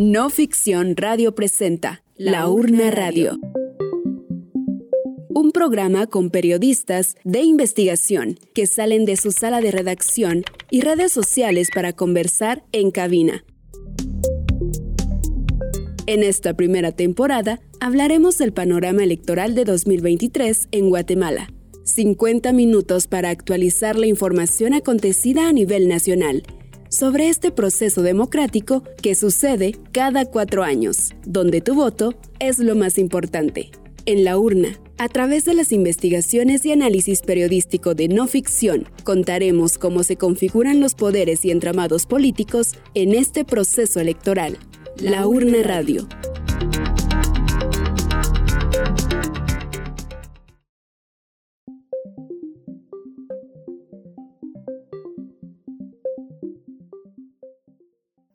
No Ficción Radio presenta La Urna Radio. Un programa con periodistas de investigación que salen de su sala de redacción y redes sociales para conversar en cabina. En esta primera temporada hablaremos del panorama electoral de 2023 en Guatemala. 50 minutos para actualizar la información acontecida a nivel nacional sobre este proceso democrático que sucede cada cuatro años, donde tu voto es lo más importante. En la urna, a través de las investigaciones y análisis periodístico de no ficción, contaremos cómo se configuran los poderes y entramados políticos en este proceso electoral. La Urna Radio.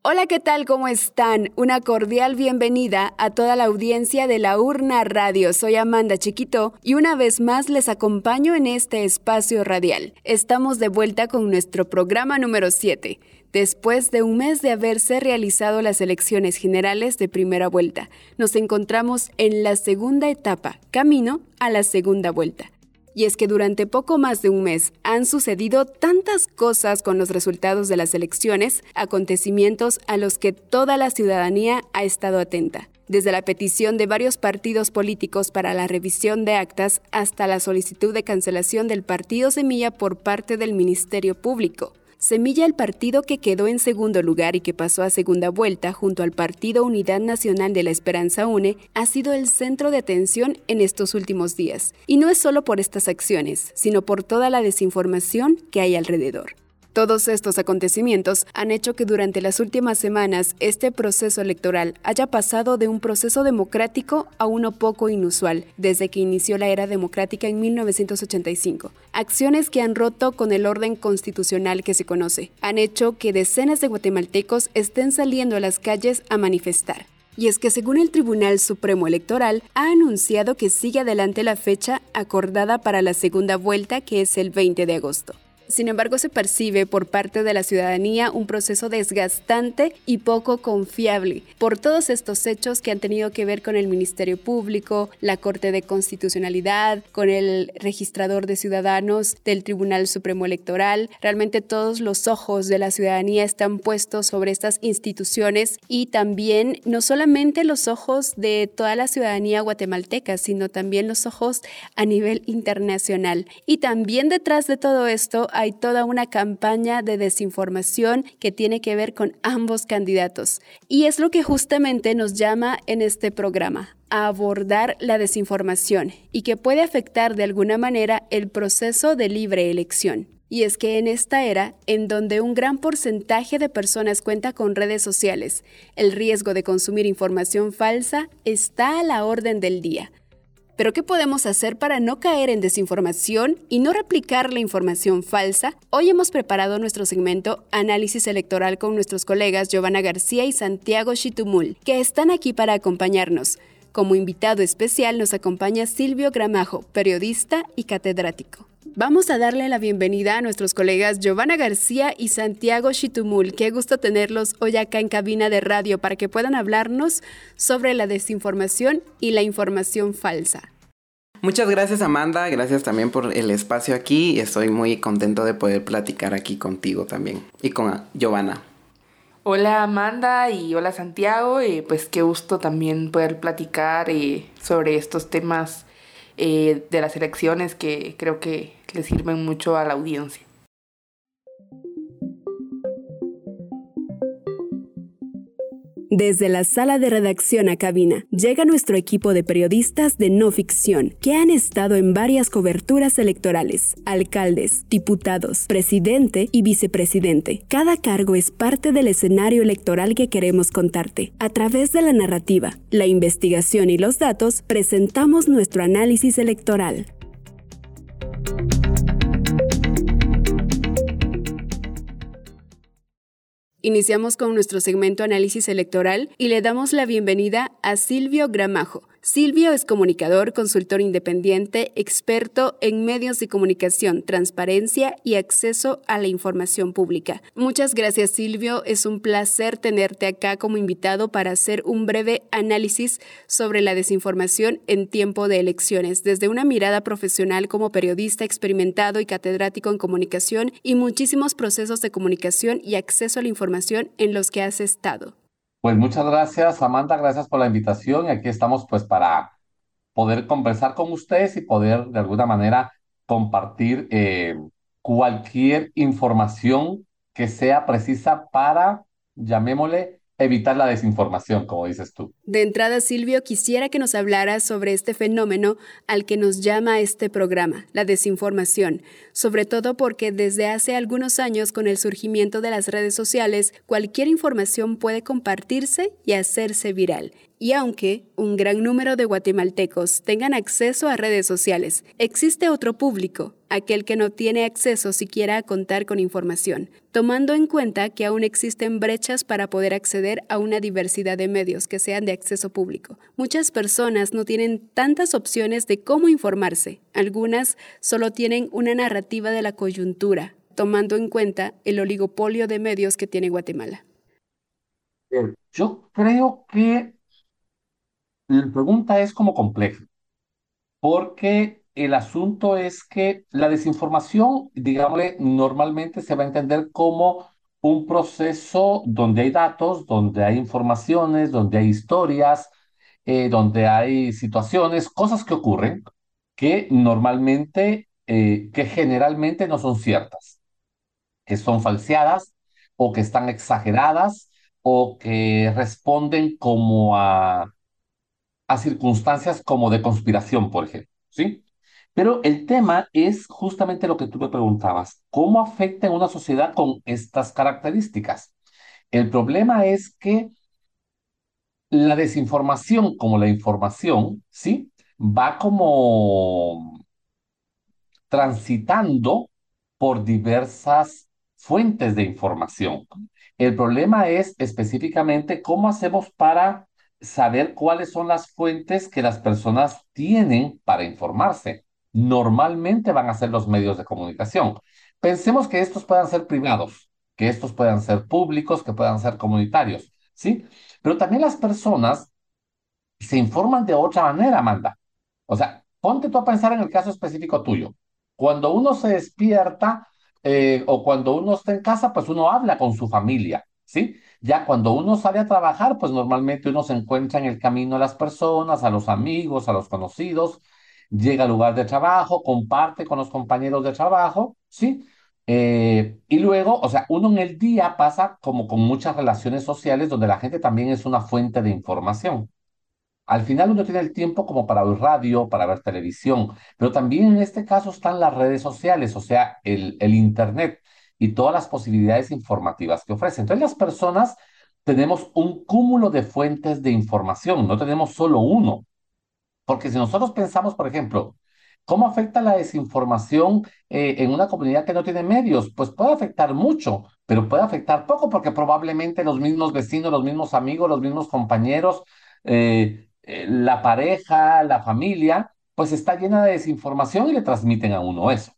Hola, ¿qué tal? ¿Cómo están? Una cordial bienvenida a toda la audiencia de la Urna Radio. Soy Amanda Chiquito y una vez más les acompaño en este espacio radial. Estamos de vuelta con nuestro programa número 7, después de un mes de haberse realizado las elecciones generales de primera vuelta. Nos encontramos en la segunda etapa, camino a la segunda vuelta. Y es que durante poco más de un mes han sucedido tantas cosas con los resultados de las elecciones, acontecimientos a los que toda la ciudadanía ha estado atenta desde la petición de varios partidos políticos para la revisión de actas hasta la solicitud de cancelación del partido Semilla por parte del Ministerio Público. Semilla, el partido que quedó en segundo lugar y que pasó a segunda vuelta junto al Partido Unidad Nacional de la Esperanza UNE, ha sido el centro de atención en estos últimos días. Y no es solo por estas acciones, sino por toda la desinformación que hay alrededor. Todos estos acontecimientos han hecho que durante las últimas semanas este proceso electoral haya pasado de un proceso democrático a uno poco inusual desde que inició la era democrática en 1985. Acciones que han roto con el orden constitucional que se conoce han hecho que decenas de guatemaltecos estén saliendo a las calles a manifestar. Y es que según el Tribunal Supremo Electoral ha anunciado que sigue adelante la fecha acordada para la segunda vuelta que es el 20 de agosto. Sin embargo, se percibe por parte de la ciudadanía un proceso desgastante y poco confiable por todos estos hechos que han tenido que ver con el Ministerio Público, la Corte de Constitucionalidad, con el registrador de ciudadanos del Tribunal Supremo Electoral. Realmente todos los ojos de la ciudadanía están puestos sobre estas instituciones y también no solamente los ojos de toda la ciudadanía guatemalteca, sino también los ojos a nivel internacional. Y también detrás de todo esto toda una campaña de desinformación que tiene que ver con ambos candidatos. Y es lo que justamente nos llama en este programa a abordar la desinformación y que puede afectar de alguna manera el proceso de libre elección. Y es que en esta era, en donde un gran porcentaje de personas cuenta con redes sociales, el riesgo de consumir información falsa está a la orden del día. Pero ¿qué podemos hacer para no caer en desinformación y no replicar la información falsa? Hoy hemos preparado nuestro segmento Análisis Electoral con nuestros colegas Giovanna García y Santiago Chitumul, que están aquí para acompañarnos. Como invitado especial nos acompaña Silvio Gramajo, periodista y catedrático. Vamos a darle la bienvenida a nuestros colegas Giovanna García y Santiago Chitumul. Qué gusto tenerlos hoy acá en cabina de radio para que puedan hablarnos sobre la desinformación y la información falsa. Muchas gracias Amanda, gracias también por el espacio aquí y estoy muy contento de poder platicar aquí contigo también y con Giovanna. Hola Amanda y hola Santiago, eh, pues qué gusto también poder platicar eh, sobre estos temas eh, de las elecciones que creo que le sirven mucho a la audiencia. Desde la sala de redacción a cabina, llega nuestro equipo de periodistas de no ficción, que han estado en varias coberturas electorales, alcaldes, diputados, presidente y vicepresidente. Cada cargo es parte del escenario electoral que queremos contarte. A través de la narrativa, la investigación y los datos, presentamos nuestro análisis electoral. Iniciamos con nuestro segmento Análisis Electoral y le damos la bienvenida a Silvio Gramajo, Silvio es comunicador, consultor independiente, experto en medios de comunicación, transparencia y acceso a la información pública. Muchas gracias Silvio, es un placer tenerte acá como invitado para hacer un breve análisis sobre la desinformación en tiempo de elecciones, desde una mirada profesional como periodista experimentado y catedrático en comunicación y muchísimos procesos de comunicación y acceso a la información en los que has estado. Pues muchas gracias, Amanda, gracias por la invitación y aquí estamos pues para poder conversar con ustedes y poder de alguna manera compartir eh, cualquier información que sea precisa para, llamémosle, evitar la desinformación, como dices tú. De entrada, Silvio, quisiera que nos hablaras sobre este fenómeno al que nos llama este programa, la desinformación, sobre todo porque desde hace algunos años, con el surgimiento de las redes sociales, cualquier información puede compartirse y hacerse viral. Y aunque un gran número de guatemaltecos tengan acceso a redes sociales, existe otro público, aquel que no tiene acceso siquiera a contar con información, tomando en cuenta que aún existen brechas para poder acceder a una diversidad de medios que sean de acceso público. Muchas personas no tienen tantas opciones de cómo informarse, algunas solo tienen una narrativa de la coyuntura, tomando en cuenta el oligopolio de medios que tiene Guatemala. Yo creo que la pregunta es como compleja, porque el asunto es que la desinformación, digámosle, normalmente se va a entender como un proceso donde hay datos, donde hay informaciones, donde hay historias, eh, donde hay situaciones, cosas que ocurren que normalmente, eh, que generalmente no son ciertas, que son falseadas o que están exageradas o que responden como a circunstancias como de conspiración, por ejemplo, ¿sí? Pero el tema es justamente lo que tú me preguntabas, ¿cómo afecta en una sociedad con estas características? El problema es que la desinformación, como la información, ¿sí? Va como transitando por diversas fuentes de información. El problema es específicamente cómo hacemos para saber cuáles son las fuentes que las personas tienen para informarse. Normalmente van a ser los medios de comunicación. Pensemos que estos puedan ser privados, que estos puedan ser públicos, que puedan ser comunitarios, ¿sí? Pero también las personas se informan de otra manera, Amanda. O sea, ponte tú a pensar en el caso específico tuyo. Cuando uno se despierta eh, o cuando uno está en casa, pues uno habla con su familia, ¿sí? Ya cuando uno sale a trabajar, pues normalmente uno se encuentra en el camino a las personas, a los amigos, a los conocidos, llega al lugar de trabajo, comparte con los compañeros de trabajo, ¿sí? Eh, y luego, o sea, uno en el día pasa como con muchas relaciones sociales donde la gente también es una fuente de información. Al final uno tiene el tiempo como para oír radio, para ver televisión, pero también en este caso están las redes sociales, o sea, el, el Internet y todas las posibilidades informativas que ofrece. Entonces las personas tenemos un cúmulo de fuentes de información, no tenemos solo uno. Porque si nosotros pensamos, por ejemplo, ¿cómo afecta la desinformación eh, en una comunidad que no tiene medios? Pues puede afectar mucho, pero puede afectar poco porque probablemente los mismos vecinos, los mismos amigos, los mismos compañeros, eh, eh, la pareja, la familia, pues está llena de desinformación y le transmiten a uno eso.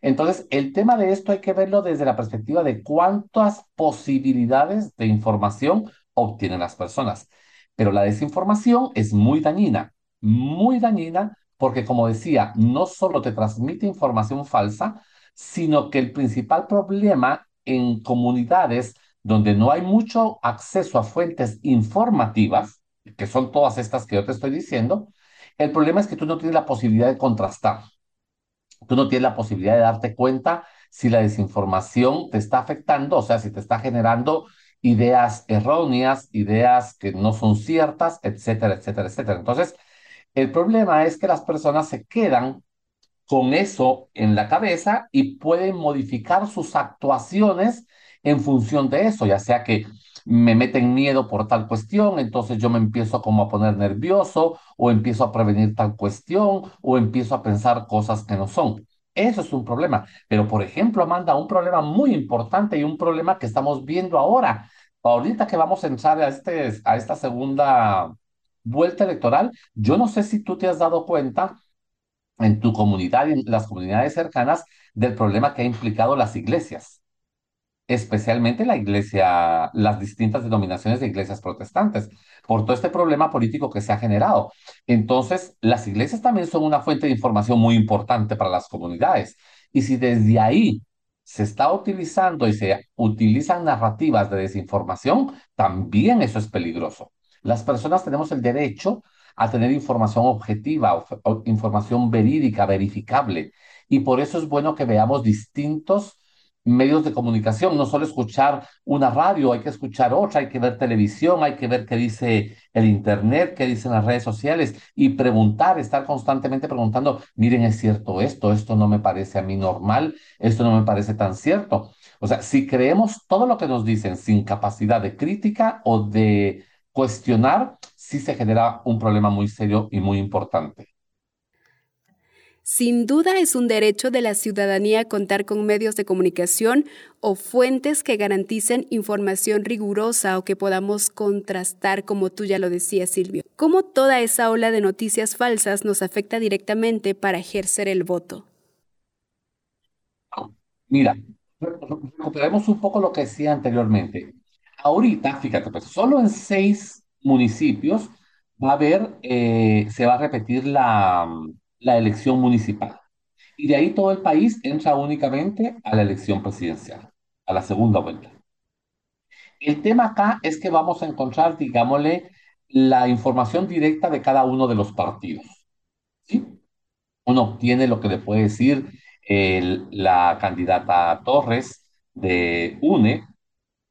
Entonces, el tema de esto hay que verlo desde la perspectiva de cuántas posibilidades de información obtienen las personas. Pero la desinformación es muy dañina, muy dañina porque, como decía, no solo te transmite información falsa, sino que el principal problema en comunidades donde no hay mucho acceso a fuentes informativas, que son todas estas que yo te estoy diciendo, el problema es que tú no tienes la posibilidad de contrastar tú no tienes la posibilidad de darte cuenta si la desinformación te está afectando, o sea, si te está generando ideas erróneas, ideas que no son ciertas, etcétera, etcétera, etcétera. Entonces, el problema es que las personas se quedan con eso en la cabeza y pueden modificar sus actuaciones en función de eso, ya sea que me meten miedo por tal cuestión, entonces yo me empiezo como a poner nervioso o empiezo a prevenir tal cuestión o empiezo a pensar cosas que no son. Eso es un problema. Pero, por ejemplo, Amanda, un problema muy importante y un problema que estamos viendo ahora, ahorita que vamos a entrar a, este, a esta segunda vuelta electoral, yo no sé si tú te has dado cuenta en tu comunidad y en las comunidades cercanas del problema que ha implicado las iglesias especialmente la iglesia, las distintas denominaciones de iglesias protestantes, por todo este problema político que se ha generado. Entonces, las iglesias también son una fuente de información muy importante para las comunidades. Y si desde ahí se está utilizando y se utilizan narrativas de desinformación, también eso es peligroso. Las personas tenemos el derecho a tener información objetiva, información verídica, verificable. Y por eso es bueno que veamos distintos medios de comunicación, no solo escuchar una radio, hay que escuchar otra, hay que ver televisión, hay que ver qué dice el Internet, qué dicen las redes sociales y preguntar, estar constantemente preguntando, miren, es cierto esto, esto no me parece a mí normal, esto no me parece tan cierto. O sea, si creemos todo lo que nos dicen sin capacidad de crítica o de cuestionar, sí se genera un problema muy serio y muy importante. Sin duda es un derecho de la ciudadanía contar con medios de comunicación o fuentes que garanticen información rigurosa o que podamos contrastar, como tú ya lo decías, Silvio. ¿Cómo toda esa ola de noticias falsas nos afecta directamente para ejercer el voto? Mira, recuperemos un poco lo que decía anteriormente. Ahorita, fíjate, pues solo en seis municipios va a haber, eh, se va a repetir la, la elección municipal. Y de ahí todo el país entra únicamente a la elección presidencial, a la segunda vuelta. El tema acá es que vamos a encontrar, digámosle, la información directa de cada uno de los partidos. ¿sí? Uno obtiene lo que le puede decir la candidata Torres de UNE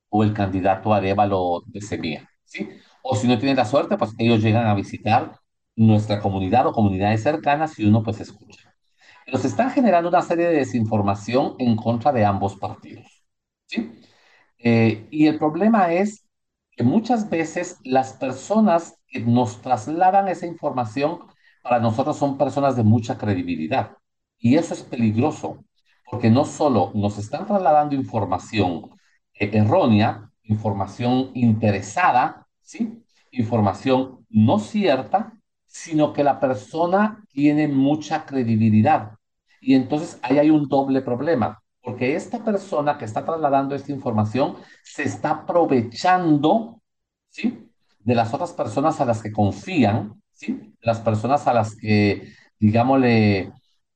o el candidato Arevalo de Semilla. ¿sí? O si no tienen la suerte, pues ellos llegan a visitar nuestra comunidad o comunidades cercanas y uno pues escucha. Pero se están generando una serie de desinformación en contra de ambos partidos. ¿sí? Eh, y el problema es que muchas veces las personas que nos trasladan esa información para nosotros son personas de mucha credibilidad. Y eso es peligroso, porque no solo nos están trasladando información eh, errónea, información interesada, ¿sí? información no cierta, sino que la persona tiene mucha credibilidad. Y entonces ahí hay un doble problema, porque esta persona que está trasladando esta información se está aprovechando, ¿sí? De las otras personas a las que confían, ¿sí? Las personas a las que, digámosle,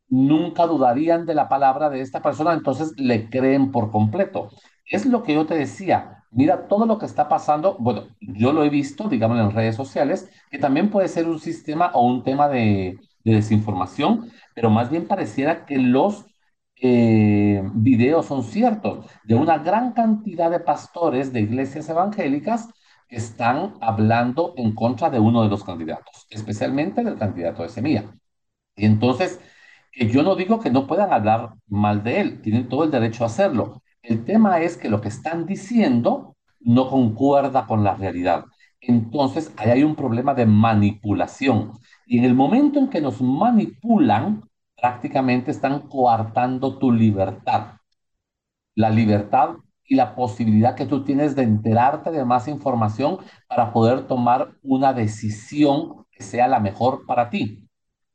nunca dudarían de la palabra de esta persona, entonces le creen por completo. Es lo que yo te decía, mira todo lo que está pasando, bueno, yo lo he visto, digamos, en redes sociales, que también puede ser un sistema o un tema de, desinformación, pero más bien pareciera que los eh, videos son ciertos, de una gran cantidad de pastores de iglesias evangélicas que están hablando en contra de uno de los candidatos, especialmente del candidato de Semilla. Y entonces, yo no digo que no puedan hablar mal de él, tienen todo el derecho a hacerlo, el tema es que lo que están diciendo no concuerda con la realidad. Entonces, ahí hay un problema de manipulación. Y en el momento en que nos manipulan, prácticamente están coartando tu libertad. La libertad y la posibilidad que tú tienes de enterarte de más información para poder tomar una decisión que sea la mejor para ti.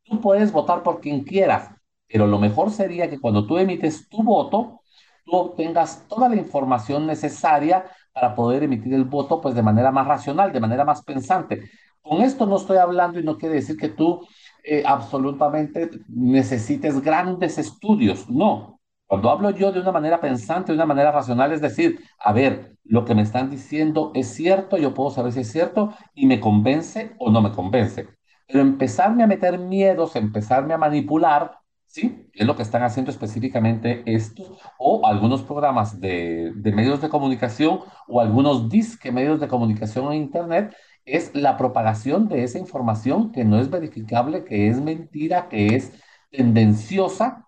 Tú puedes votar por quien quieras, pero lo mejor sería que cuando tú emites tu voto, tú obtengas toda la información necesaria para poder emitir el voto pues de manera más racional, de manera más pensante. Con esto no estoy hablando y no quiere decir que tú eh, absolutamente necesites grandes estudios, no. Cuando hablo yo de una manera pensante, de una manera racional, es decir, a ver, lo que me están diciendo es cierto, yo puedo saber si es cierto y me convence o no me convence. Pero empezarme a meter miedos, empezarme a manipular, ¿sí? Es lo que están haciendo específicamente estos o algunos programas de, medios de comunicación o algunos disque medios de comunicación en Internet, es la propagación de esa información que no es verificable, que es mentira, que es tendenciosa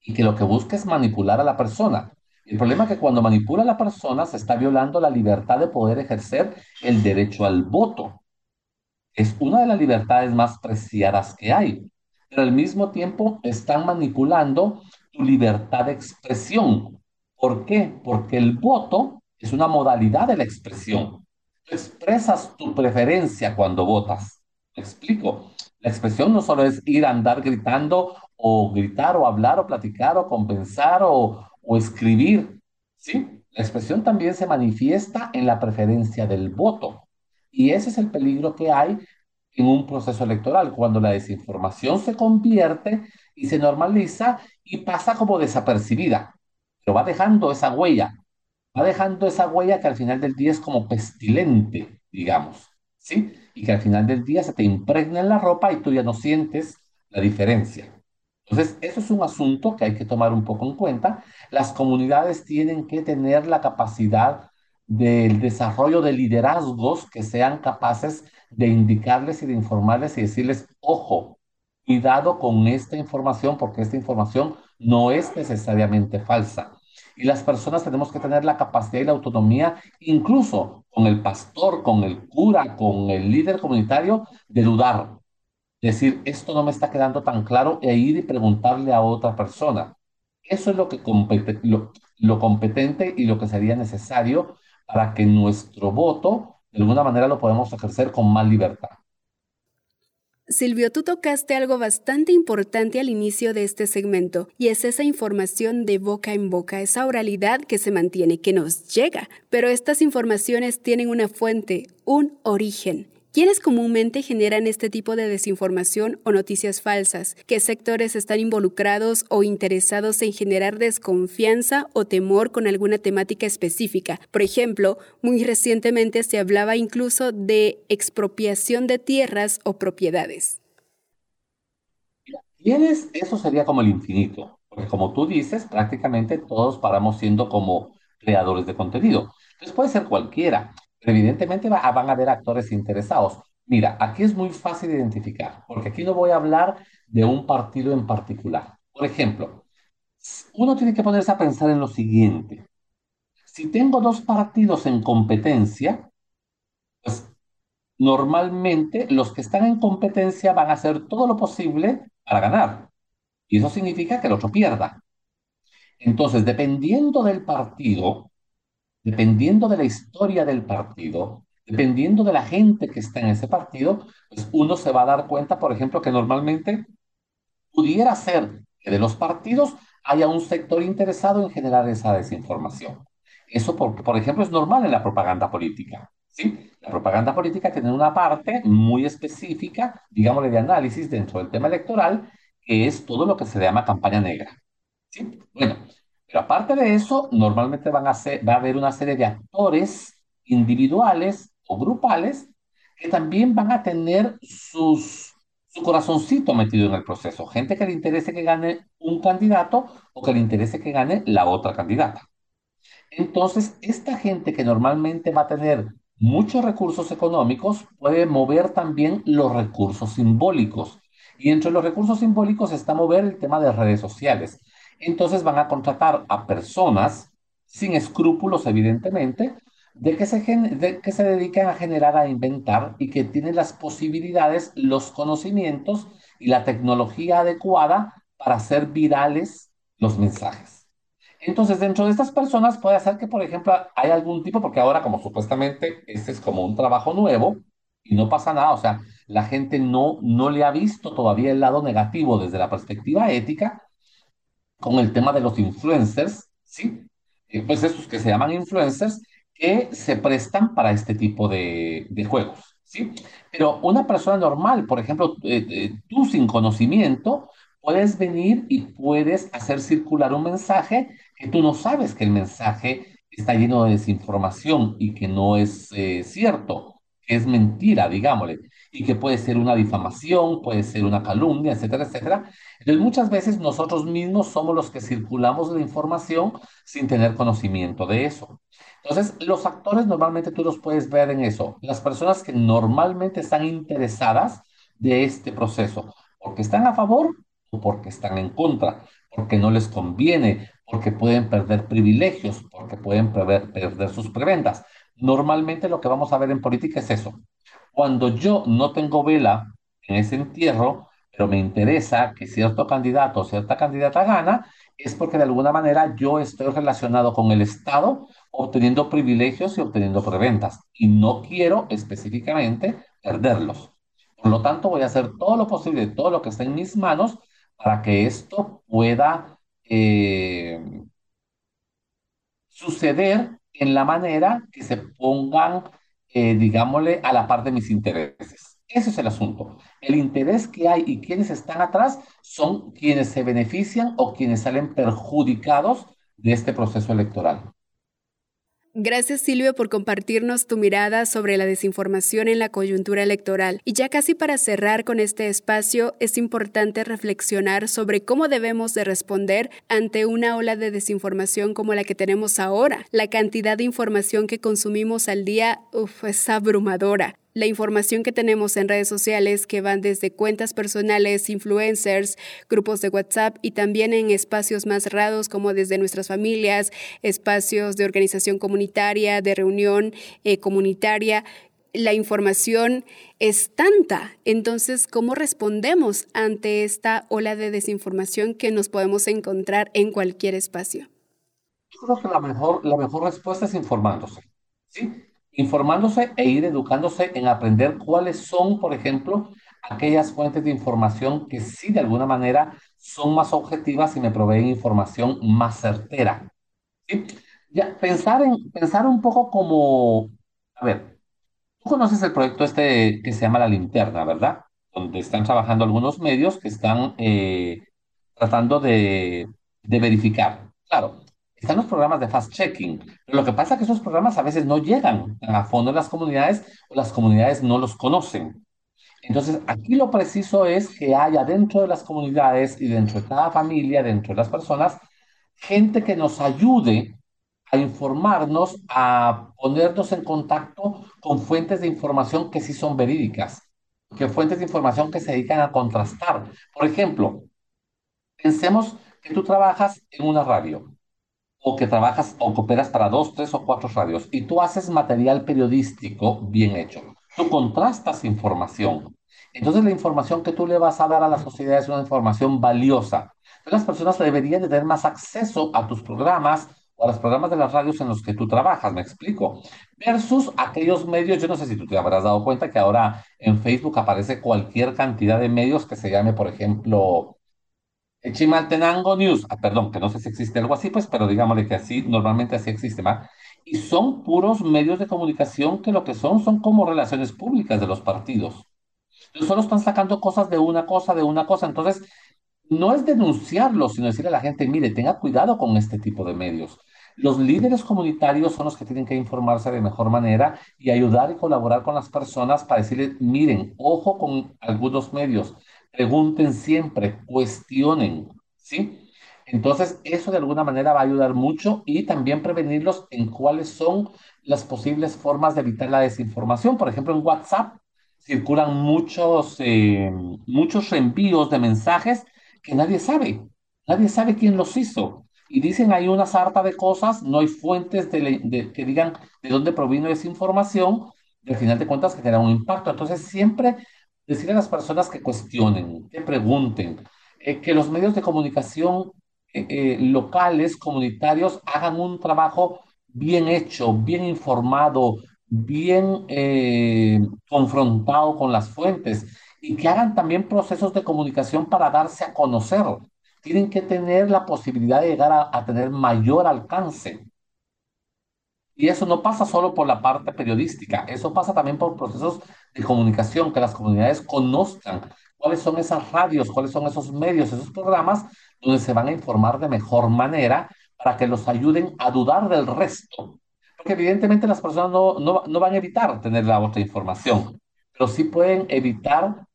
y que lo que busca es manipular a la persona. El problema es que cuando manipula a la persona se está violando la libertad de poder ejercer el derecho al voto. Es una de las libertades más preciadas que hay pero al mismo tiempo están manipulando tu libertad de expresión. ¿Por qué? Porque el voto es una modalidad de la expresión. Expresas tu preferencia cuando votas. explico. La expresión no solo es ir a andar gritando o gritar o hablar o platicar o compensar o, o escribir. ¿sí? La expresión también se manifiesta en la preferencia del voto. Y ese es el peligro que hay en un proceso electoral, cuando la desinformación se convierte y se normaliza y pasa como desapercibida, pero va dejando esa huella, va dejando esa huella que al final del día es como pestilente, digamos, ¿sí? Y que al final del día se te impregna en la ropa y tú ya no sientes la diferencia. Entonces, eso es un asunto que hay que tomar un poco en cuenta. Las comunidades tienen que tener la capacidad del desarrollo de liderazgos que sean capaces de indicarles y de informarles y decirles, ojo, cuidado con esta información porque esta información no es necesariamente falsa. Y las personas tenemos que tener la capacidad y la autonomía, incluso con el pastor, con el cura, con el líder comunitario, de dudar. Decir, esto no me está quedando tan claro e ir y preguntarle a otra persona. Eso es lo, que lo, lo competente y lo que sería necesario para que nuestro voto, de alguna manera, lo podamos ejercer con más libertad. Silvio, tú tocaste algo bastante importante al inicio de este segmento, y es esa información de boca en boca, esa oralidad que se mantiene, que nos llega. Pero estas informaciones tienen una fuente, un origen. ¿Quiénes comúnmente generan este tipo de desinformación o noticias falsas? ¿Qué sectores están involucrados o interesados en generar desconfianza o temor con alguna temática específica? Por ejemplo, muy recientemente se hablaba incluso de expropiación de tierras o propiedades. ¿Quiénes? Eso sería como el infinito, porque como tú dices, prácticamente todos paramos siendo como creadores de contenido. Entonces puede ser cualquiera evidentemente van a haber actores interesados. Mira, aquí es muy fácil de identificar, porque aquí no voy a hablar de un partido en particular. Por ejemplo, uno tiene que ponerse a pensar en lo siguiente. Si tengo dos partidos en competencia, pues normalmente los que están en competencia van a hacer todo lo posible para ganar. Y eso significa que el otro pierda. Entonces, dependiendo del partido, dependiendo de la historia del partido, dependiendo de la gente que está en ese partido, pues uno se va a dar cuenta, por ejemplo, que normalmente pudiera ser que de los partidos haya un sector interesado en generar esa desinformación. Eso, por, ejemplo, es normal en la propaganda política. ¿sí? La propaganda política tiene una parte muy específica, digámosle, de análisis dentro del tema electoral, que es todo lo que se llama campaña negra. ¿sí? Bueno, pero aparte de eso, normalmente va a haber una serie de actores individuales o grupales que también van a tener su corazoncito metido en el proceso. Gente que le interese que gane un candidato o que le interese que gane la otra candidata. Entonces, esta gente que normalmente va a tener muchos recursos económicos puede mover también los recursos simbólicos. Y entre los recursos simbólicos está mover el tema de redes sociales entonces van a contratar a personas sin escrúpulos, evidentemente, de que, se de dedican a generar, a inventar y que tienen las posibilidades, los conocimientos y la tecnología adecuada para hacer virales los mensajes. Entonces, dentro de estas personas puede ser que, por ejemplo, hay algún tipo, porque ahora como supuestamente este es como un trabajo nuevo y no pasa nada, o sea, la gente no, no le ha visto todavía el lado negativo desde la perspectiva ética, con el tema de los influencers, ¿sí? Eh, pues esos que se llaman influencers, que se prestan para este tipo de, juegos, ¿sí? Pero una persona normal, por ejemplo, eh, eh, tú sin conocimiento, puedes venir y puedes hacer circular un mensaje que tú no sabes que el mensaje está lleno de desinformación y que no es cierto, que es mentira, digámosle y que puede ser una difamación, puede ser una calumnia, etcétera, etcétera. Entonces muchas veces nosotros mismos somos los que circulamos la información sin tener conocimiento de eso. Entonces los actores normalmente tú los puedes ver en eso, las personas que normalmente están interesadas de este proceso, porque están a favor o porque están en contra, porque no les conviene, porque pueden perder privilegios, porque pueden perder, sus prebendas. Normalmente lo que vamos a ver en política es eso, cuando yo no tengo vela en ese entierro, pero me interesa que cierto candidato o cierta candidata gana, es porque de alguna manera yo estoy relacionado con el Estado, obteniendo privilegios y obteniendo preventas. Y no quiero específicamente perderlos. Por lo tanto, voy a hacer todo lo posible, todo lo que esté en mis manos para que esto pueda eh, suceder en la manera que se pongan, eh, digámosle, a la par de mis intereses. Ese es el asunto. El interés que hay y quienes están atrás son quienes se benefician o quienes salen perjudicados de este proceso electoral. Gracias Silvio por compartirnos tu mirada sobre la desinformación en la coyuntura electoral. Y ya casi para cerrar con este espacio, es importante reflexionar sobre cómo debemos de responder ante una ola de desinformación como la que tenemos ahora. La cantidad de información que consumimos al día es abrumadora la información que tenemos en redes sociales que van desde cuentas personales, influencers, grupos de WhatsApp y también en espacios más raros como desde nuestras familias, espacios de organización comunitaria, de reunión eh, comunitaria. La información es tanta. Entonces, ¿cómo respondemos ante esta ola de desinformación que nos podemos encontrar en cualquier espacio? Yo creo que la mejor, la mejor respuesta es informándose. ¿sí? Informándose e ir educándose en aprender cuáles son, por ejemplo, aquellas fuentes de información que sí de alguna manera son más objetivas y me proveen información más certera. ¿sí? Ya, pensar, en, pensar un poco como, a ver, tú conoces el proyecto este que se llama La Linterna, ¿verdad? Donde están trabajando algunos medios que están eh, tratando de, de verificar. Claro, están los programas de fast-checking, lo que pasa es que esos programas a veces no llegan a fondo en las comunidades o las comunidades no los conocen. Entonces, aquí lo preciso es que haya dentro de las comunidades y dentro de cada familia, dentro de las personas, gente que nos ayude a informarnos, a ponernos en contacto con fuentes de información que sí son verídicas, que fuentes de información que se dedican a contrastar. Por ejemplo, pensemos que tú trabajas en una radio o que trabajas o cooperas para dos, tres o cuatro radios y tú haces material periodístico bien hecho. Tú contrastas información. Entonces la información que tú le vas a dar a la sociedad es una información valiosa. Entonces, las personas deberían de tener más acceso a tus programas o a los programas de las radios en los que tú trabajas, me explico. Versus aquellos medios, yo no sé si tú te habrás dado cuenta que ahora en Facebook aparece cualquier cantidad de medios que se llame, por ejemplo, Chimaltenango News, ah, perdón, que no sé si existe algo así, pues, pero digámosle que así, normalmente así existe más. Y son puros medios de comunicación que lo que son son como relaciones públicas de los partidos. Solo están sacando cosas de una cosa, de una cosa. Entonces, no es denunciarlo, sino decirle a la gente, mire, tenga cuidado con este tipo de medios. Los líderes comunitarios son los que tienen que informarse de mejor manera y ayudar y colaborar con las personas para decirles, miren, ojo con algunos medios pregunten siempre, cuestionen, ¿sí? Entonces, eso de alguna manera va a ayudar mucho y también prevenirlos en cuáles son las posibles formas de evitar la desinformación. Por ejemplo, en WhatsApp circulan muchos, eh, muchos reenvíos de mensajes que nadie sabe. Nadie sabe quién los hizo. Y dicen hay una sarta de cosas, no hay fuentes que digan de dónde provino esa información, y al final de cuentas que genera un impacto. Entonces, siempre decir a las personas que cuestionen, que pregunten, eh, que los medios de comunicación eh, eh, locales, comunitarios, hagan un trabajo bien hecho, bien informado, bien confrontado con las fuentes y que hagan también procesos de comunicación para darse a conocer. Tienen que tener la posibilidad de llegar a tener mayor alcance. Y eso no pasa solo por la parte periodística, eso pasa también por procesos de comunicación, que las comunidades conozcan cuáles son esas radios, cuáles son esos medios, esos programas donde se van a informar de mejor manera para que los ayuden a dudar del resto. Porque evidentemente las personas no, no, van a evitar tener la otra información, pero sí pueden evitar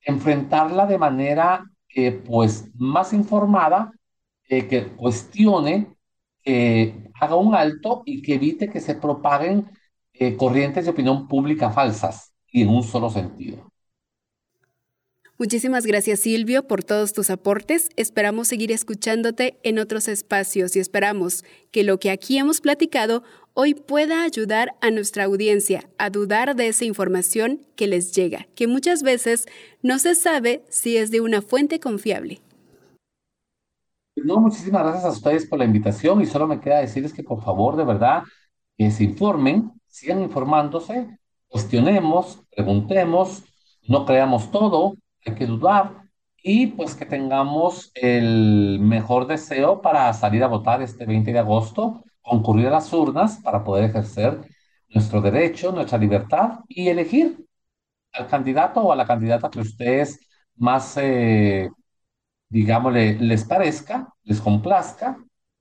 enfrentarla de manera eh, pues más informada, eh, que cuestione que haga un alto y que evite que se propaguen eh, corrientes de opinión pública falsas y en un solo sentido. Muchísimas gracias Silvio por todos tus aportes. Esperamos seguir escuchándote en otros espacios y esperamos que lo que aquí hemos platicado hoy pueda ayudar a nuestra audiencia a dudar de esa información que les llega, que muchas veces no se sabe si es de una fuente confiable. No, muchísimas gracias a ustedes por la invitación y solo me queda decirles que por favor, de verdad, que se informen, sigan informándose, cuestionemos, preguntemos, no creamos todo, hay que dudar y pues que tengamos el mejor deseo para salir a votar este 20 de agosto, concurrir a las urnas para poder ejercer nuestro derecho, nuestra libertad y elegir al candidato o a la candidata que ustedes más, eh, digamos, les parezca, les complazca,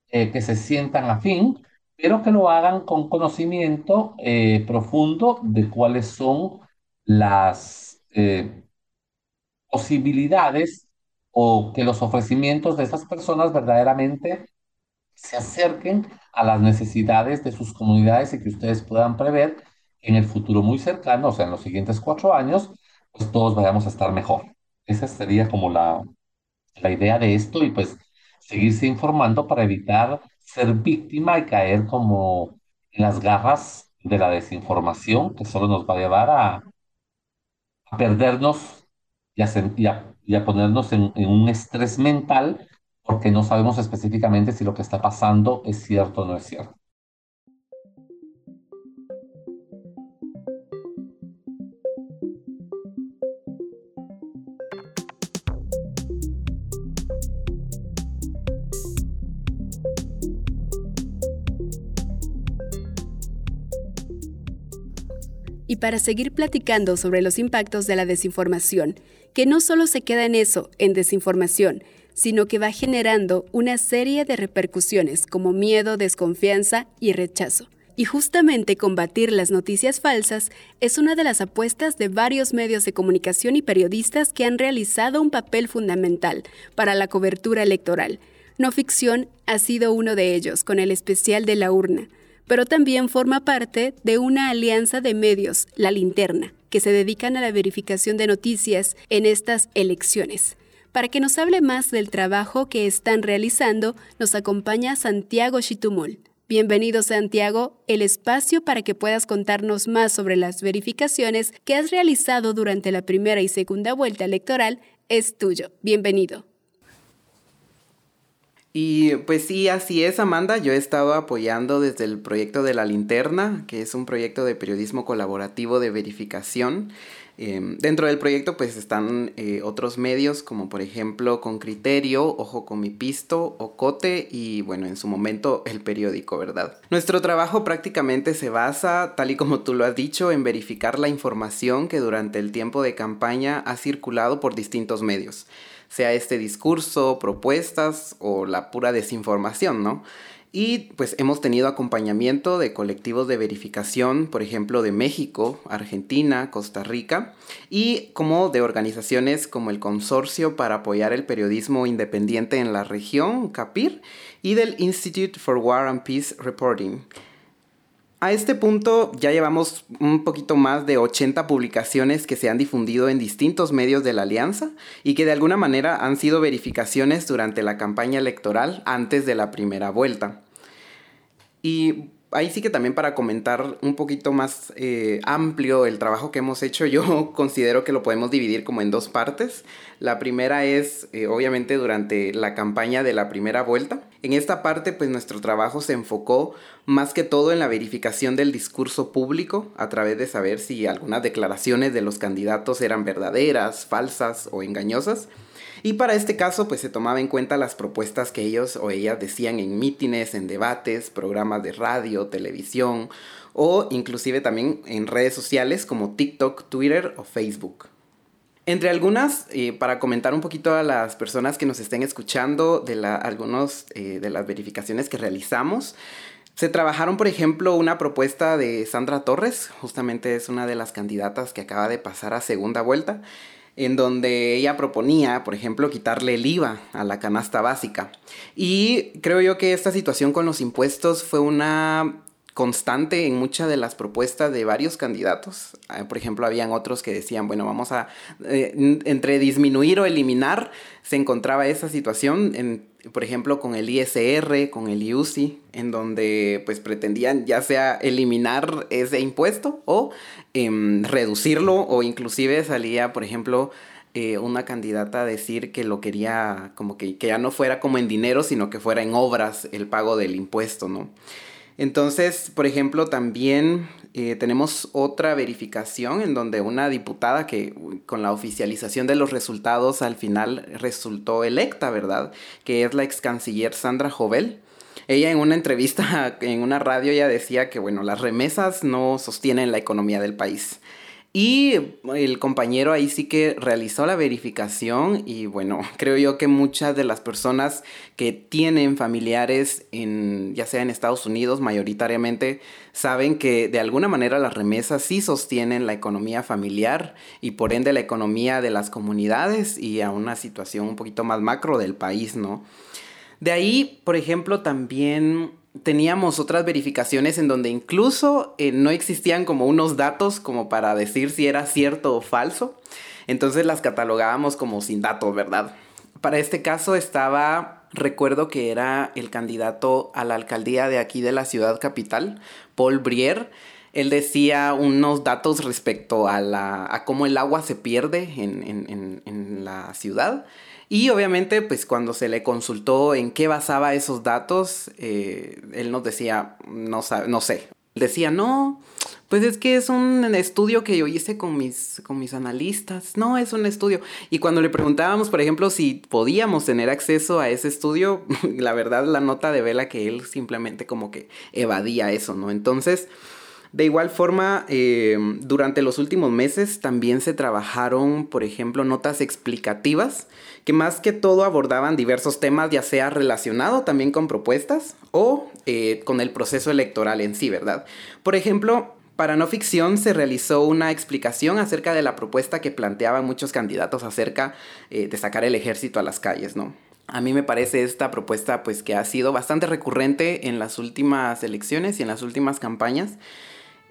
eh, que se sientan afín, pero que lo hagan con conocimiento eh, profundo de cuáles son las posibilidades o que los ofrecimientos de esas personas verdaderamente se acerquen a las necesidades de sus comunidades y que ustedes puedan prever en el futuro muy cercano, o sea, en los siguientes cuatro años, pues todos vayamos a estar mejor. Esa sería como la, la idea de esto y pues seguirse informando para evitar ser víctima y caer como en las garras de la desinformación que solo nos va a llevar a, perdernos y a, ponernos en un estrés mental porque no sabemos específicamente si lo que está pasando es cierto o no es cierto. Para seguir platicando sobre los impactos de la desinformación, que no solo se queda en eso, en desinformación, sino que va generando una serie de repercusiones como miedo, desconfianza y rechazo. Y justamente combatir las noticias falsas es una de las apuestas de varios medios de comunicación y periodistas que han realizado un papel fundamental para la cobertura electoral. No ficción ha sido uno de ellos, con el especial de la urna pero también forma parte de una alianza de medios, La Linterna, que se dedican a la verificación de noticias en estas elecciones. Para que nos hable más del trabajo que están realizando, nos acompaña Santiago Chitumol. Bienvenido Santiago, el espacio para que puedas contarnos más sobre las verificaciones que has realizado durante la primera y segunda vuelta electoral es tuyo. Bienvenido. Y pues sí, así es, Amanda. Yo he estado apoyando desde el proyecto de la linterna, que es un proyecto de periodismo colaborativo de verificación. Em, dentro del proyecto pues están eh, otros medios como por ejemplo Con Criterio, Ojo con mi Pisto, Ocote y bueno en su momento el periódico, ¿verdad? Nuestro trabajo prácticamente se basa, tal y como tú lo has dicho, en verificar la información que durante el tiempo de campaña ha circulado por distintos medios sea este discurso, propuestas o la pura desinformación, ¿no? Y pues hemos tenido acompañamiento de colectivos de verificación, por ejemplo, de México, Argentina, Costa Rica, y como de organizaciones como el Consorcio para apoyar el periodismo independiente en la región, CAPIR, y del Institute for War and Peace Reporting. A este punto ya llevamos un poquito más de 80 publicaciones que se han difundido en distintos medios de la alianza y que de alguna manera han sido verificaciones durante la campaña electoral antes de la primera vuelta. Y ahí sí que también para comentar un poquito más eh, amplio el trabajo que hemos hecho, yo considero que lo podemos dividir como en dos partes. La primera es, eh, obviamente, durante la campaña de la primera vuelta. En esta parte, pues nuestro trabajo se enfocó más que todo en la verificación del discurso público a través de saber si algunas declaraciones de los candidatos eran verdaderas, falsas o engañosas y para este caso, pues se tomaba en cuenta las propuestas que ellos o ellas decían en mítines, en debates, programas de radio, televisión o inclusive también en redes sociales como TikTok, Twitter o Facebook. Entre algunas, eh, para comentar un poquito a las personas que nos estén escuchando de algunos eh, de las verificaciones que realizamos, se trabajaron, por ejemplo, una propuesta de Sandra Torres, justamente es una de las candidatas que acaba de pasar a segunda vuelta, en donde ella proponía, por ejemplo, quitarle el IVA a la canasta básica. Y creo yo que esta situación con los impuestos fue una constante en muchas de las propuestas de varios candidatos. Ah, por ejemplo, habían otros que decían, bueno, vamos a, eh, entre disminuir o eliminar, se encontraba esa situación, en, por ejemplo, con el ISR, con el IUCI, en donde pues pretendían ya sea eliminar ese impuesto o em, reducirlo o inclusive salía, por ejemplo, eh, una candidata a decir que lo quería como que, que ya no fuera como en dinero, sino que fuera en obras el pago del impuesto, ¿no? Entonces, por ejemplo, también eh, tenemos otra verificación en donde una diputada que con la oficialización de los resultados al final resultó electa, ¿verdad? Que es la ex canciller Sandra Jovel. Ella en una entrevista en una radio ya decía que, bueno, las remesas no sostienen la economía del país. Y el compañero ahí sí que realizó la verificación y bueno, creo yo que muchas de las personas que tienen familiares en ya sea en Estados Unidos mayoritariamente saben que de alguna manera las remesas sí sostienen la economía familiar y por ende la economía de las comunidades y a una situación un poquito más macro del país, ¿no? De ahí, por ejemplo, también teníamos otras verificaciones en donde incluso eh, no existían como unos datos como para decir si era cierto o falso. Entonces las catalogábamos como sin datos, ¿verdad? Para este caso estaba, recuerdo que era el candidato a la alcaldía de aquí de la ciudad capital, Paul Brier. Él decía unos datos respecto a, la, a cómo el agua se pierde en, en, en la ciudad y obviamente, pues cuando se le consultó en qué basaba esos datos, eh, él nos decía, no, no sé. Decía, no, pues es que es un estudio que yo hice con mis, con mis analistas. No, es un estudio. Y cuando le preguntábamos, por ejemplo, si podíamos tener acceso a ese estudio, la verdad la nota de vela que él simplemente como que evadía eso, ¿no? Entonces, de igual forma, eh, durante los últimos meses también se trabajaron, por ejemplo, notas explicativas que más que todo abordaban diversos temas, ya sea relacionado también con propuestas o eh, con el proceso electoral en sí, ¿verdad? Por ejemplo, para no ficción se realizó una explicación acerca de la propuesta que planteaban muchos candidatos acerca eh, de sacar el ejército a las calles, ¿no? A mí me parece esta propuesta pues que ha sido bastante recurrente en las últimas elecciones y en las últimas campañas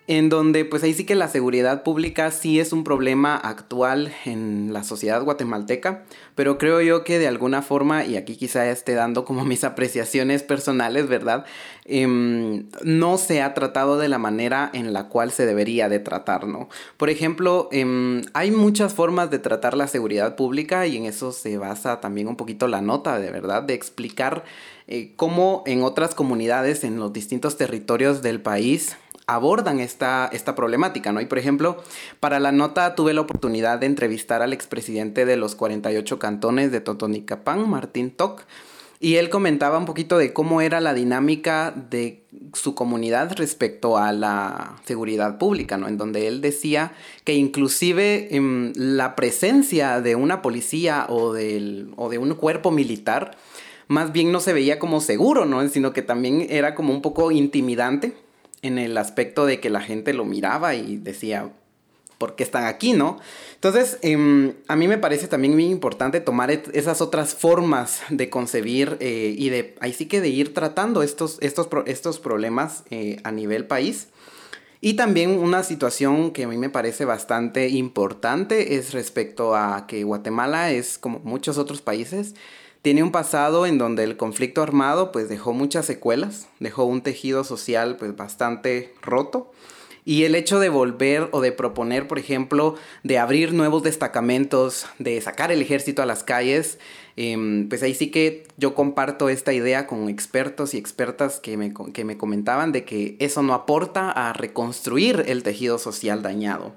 en donde pues ahí sí que la seguridad pública sí es un problema actual en la sociedad guatemalteca, pero creo yo que de alguna forma, y aquí quizá esté dando como mis apreciaciones personales, ¿verdad? Em, no se ha tratado de la manera en la cual se debería de tratar, ¿no? Por ejemplo, em, hay muchas formas de tratar la seguridad pública y en eso se basa también un poquito la nota, de verdad, de explicar eh, cómo en otras comunidades, en los distintos territorios del país, abordan esta, esta problemática, ¿no? Y por ejemplo, para la nota tuve la oportunidad de entrevistar al expresidente de los 48 cantones de Totonicapán, Martín Toc, y él comentaba un poquito de cómo era la dinámica de su comunidad respecto a la seguridad pública, ¿no? En donde él decía que inclusive em, la presencia de una policía o, del, o de un cuerpo militar más bien no se veía como seguro, ¿no? Sino que también era como un poco intimidante en el aspecto de que la gente lo miraba y decía, ¿por qué están aquí, no? Entonces, em, a mí me parece también muy importante tomar esas otras formas de concebir eh, y de, ahí sí que de ir tratando estos, estos, estos problemas eh, a nivel país. Y también una situación que a mí me parece bastante importante es respecto a que Guatemala es como muchos otros países, tiene un pasado en donde el conflicto armado pues dejó muchas secuelas, dejó un tejido social pues bastante roto. Y el hecho de volver o de proponer, por ejemplo, de abrir nuevos destacamentos, de sacar el ejército a las calles, em, pues ahí sí que yo comparto esta idea con expertos y expertas que me, que me comentaban de que eso no aporta a reconstruir el tejido social dañado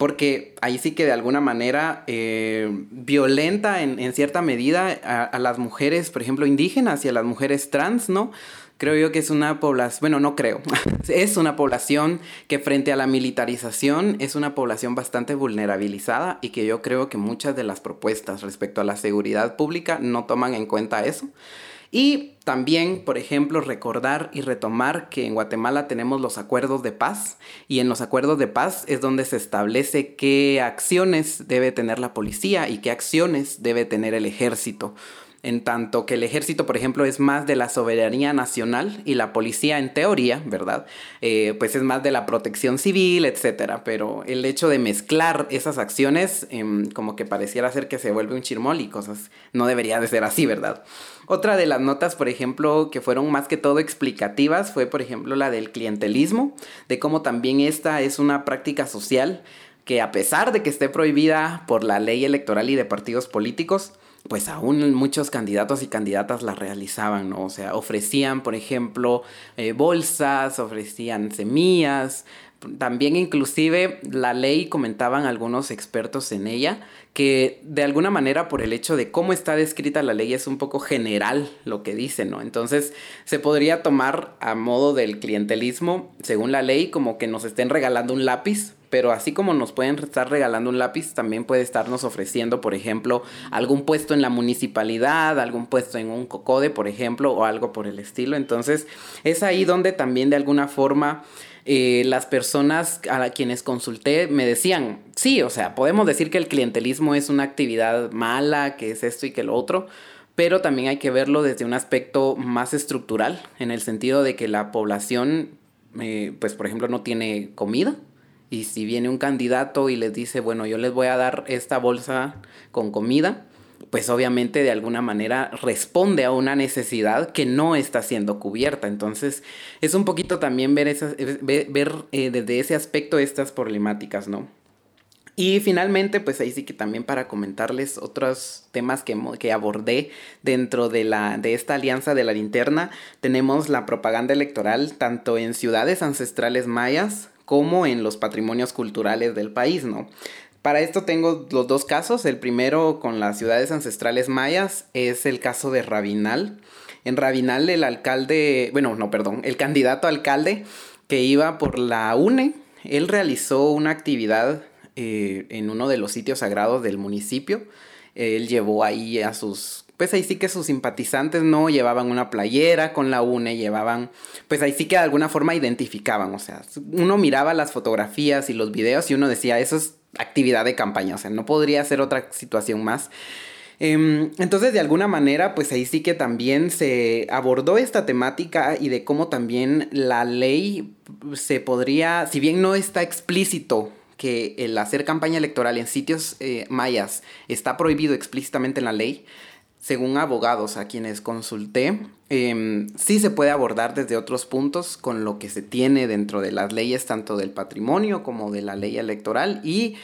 porque ahí sí que de alguna manera eh, violenta en, cierta medida a, las mujeres, por ejemplo, indígenas y a las mujeres trans, ¿no? Creo yo que es una población, bueno, no creo, es una población que frente a la militarización es una población bastante vulnerabilizada y que yo creo que muchas de las propuestas respecto a la seguridad pública no toman en cuenta eso. Y también, por ejemplo, recordar y retomar que en Guatemala tenemos los acuerdos de paz y en los acuerdos de paz es donde se establece qué acciones debe tener la policía y qué acciones debe tener el ejército en tanto que el ejército, por ejemplo, es más de la soberanía nacional y la policía, en teoría, ¿verdad? Eh, pues es más de la protección civil, etcétera. Pero el hecho de mezclar esas acciones, em, como que pareciera ser que se vuelve un chirmol y cosas no debería de ser así, ¿verdad? Otra de las notas, por ejemplo, que fueron más que todo explicativas fue, por ejemplo, la del clientelismo, de cómo también esta es una práctica social que a pesar de que esté prohibida por la ley electoral y de partidos políticos, pues aún muchos candidatos y candidatas la realizaban, ¿no? O sea, ofrecían, por ejemplo, eh, bolsas, ofrecían semillas, también inclusive la ley comentaban algunos expertos en ella que de alguna manera por el hecho de cómo está descrita la ley es un poco general lo que dice, ¿no? Entonces se podría tomar a modo del clientelismo, según la ley, como que nos estén regalando un lápiz, pero así como nos pueden estar regalando un lápiz, también puede estarnos ofreciendo, por ejemplo, algún puesto en la municipalidad, algún puesto en un cocode, por ejemplo, o algo por el estilo. Entonces es ahí donde también de alguna forma eh, las personas a quienes consulté me decían, sí, o sea, podemos decir que el clientelismo es una actividad mala, que es esto y que lo otro, pero también hay que verlo desde un aspecto más estructural, en el sentido de que la población, eh, pues por ejemplo, no tiene comida. Y si viene un candidato y les dice, bueno, yo les voy a dar esta bolsa con comida, pues obviamente de alguna manera responde a una necesidad que no está siendo cubierta. Entonces es un poquito también ver, esas, ver, eh, desde ese aspecto estas problemáticas, ¿no? Y finalmente, pues ahí sí que también para comentarles otros temas que, que abordé dentro de, la, de esta alianza de la linterna, tenemos la propaganda electoral tanto en ciudades ancestrales mayas como en los patrimonios culturales del país, ¿no? Para esto tengo los dos casos. El primero con las ciudades ancestrales mayas es el caso de Rabinal. En Rabinal el alcalde, bueno, no, perdón, el candidato alcalde que iba por la UNE, él realizó una actividad eh, en uno de los sitios sagrados del municipio. Él llevó ahí a sus pues ahí sí que sus simpatizantes no llevaban una playera con la UNE, llevaban, pues ahí sí que de alguna forma identificaban, o sea, uno miraba las fotografías y los videos y uno decía, eso es actividad de campaña, o sea, no podría ser otra situación más. Em, entonces, de alguna manera, pues ahí sí que también se abordó esta temática y de cómo también la ley se podría, si bien no está explícito que el hacer campaña electoral en sitios eh, mayas está prohibido explícitamente en la ley, según abogados a quienes consulté, em, sí se puede abordar desde otros puntos con lo que se tiene dentro de las leyes tanto del patrimonio como de la ley electoral y,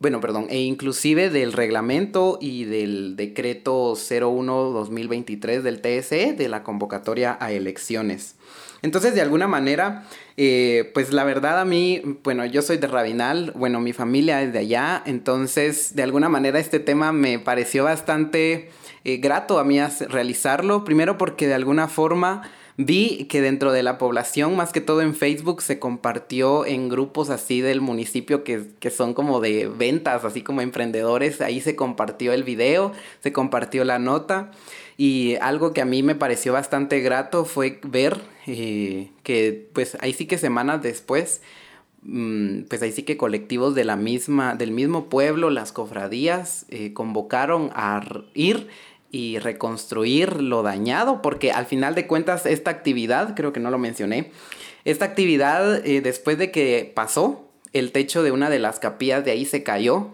bueno, perdón, e inclusive del reglamento y del decreto 01-2023 del TSE de la convocatoria a elecciones. Entonces, de alguna manera, eh, pues la verdad a mí, bueno, yo soy de Rabinal, bueno, mi familia es de allá, entonces, de alguna manera este tema me pareció bastante eh, grato a mí realizarlo, primero porque de alguna forma vi que dentro de la población, más que todo en Facebook, se compartió en grupos así del municipio que, que, son como de ventas, así como emprendedores, ahí se compartió el video, se compartió la nota. Y algo que a mí me pareció bastante grato fue ver eh, que pues ahí sí que semanas después mm, pues ahí sí que colectivos de la misma, del mismo pueblo, las cofradías, eh, convocaron a ir y reconstruir lo dañado, porque al final de cuentas esta actividad, creo que no lo mencioné, esta actividad eh, después de que pasó, el techo de una de las capillas de ahí se cayó,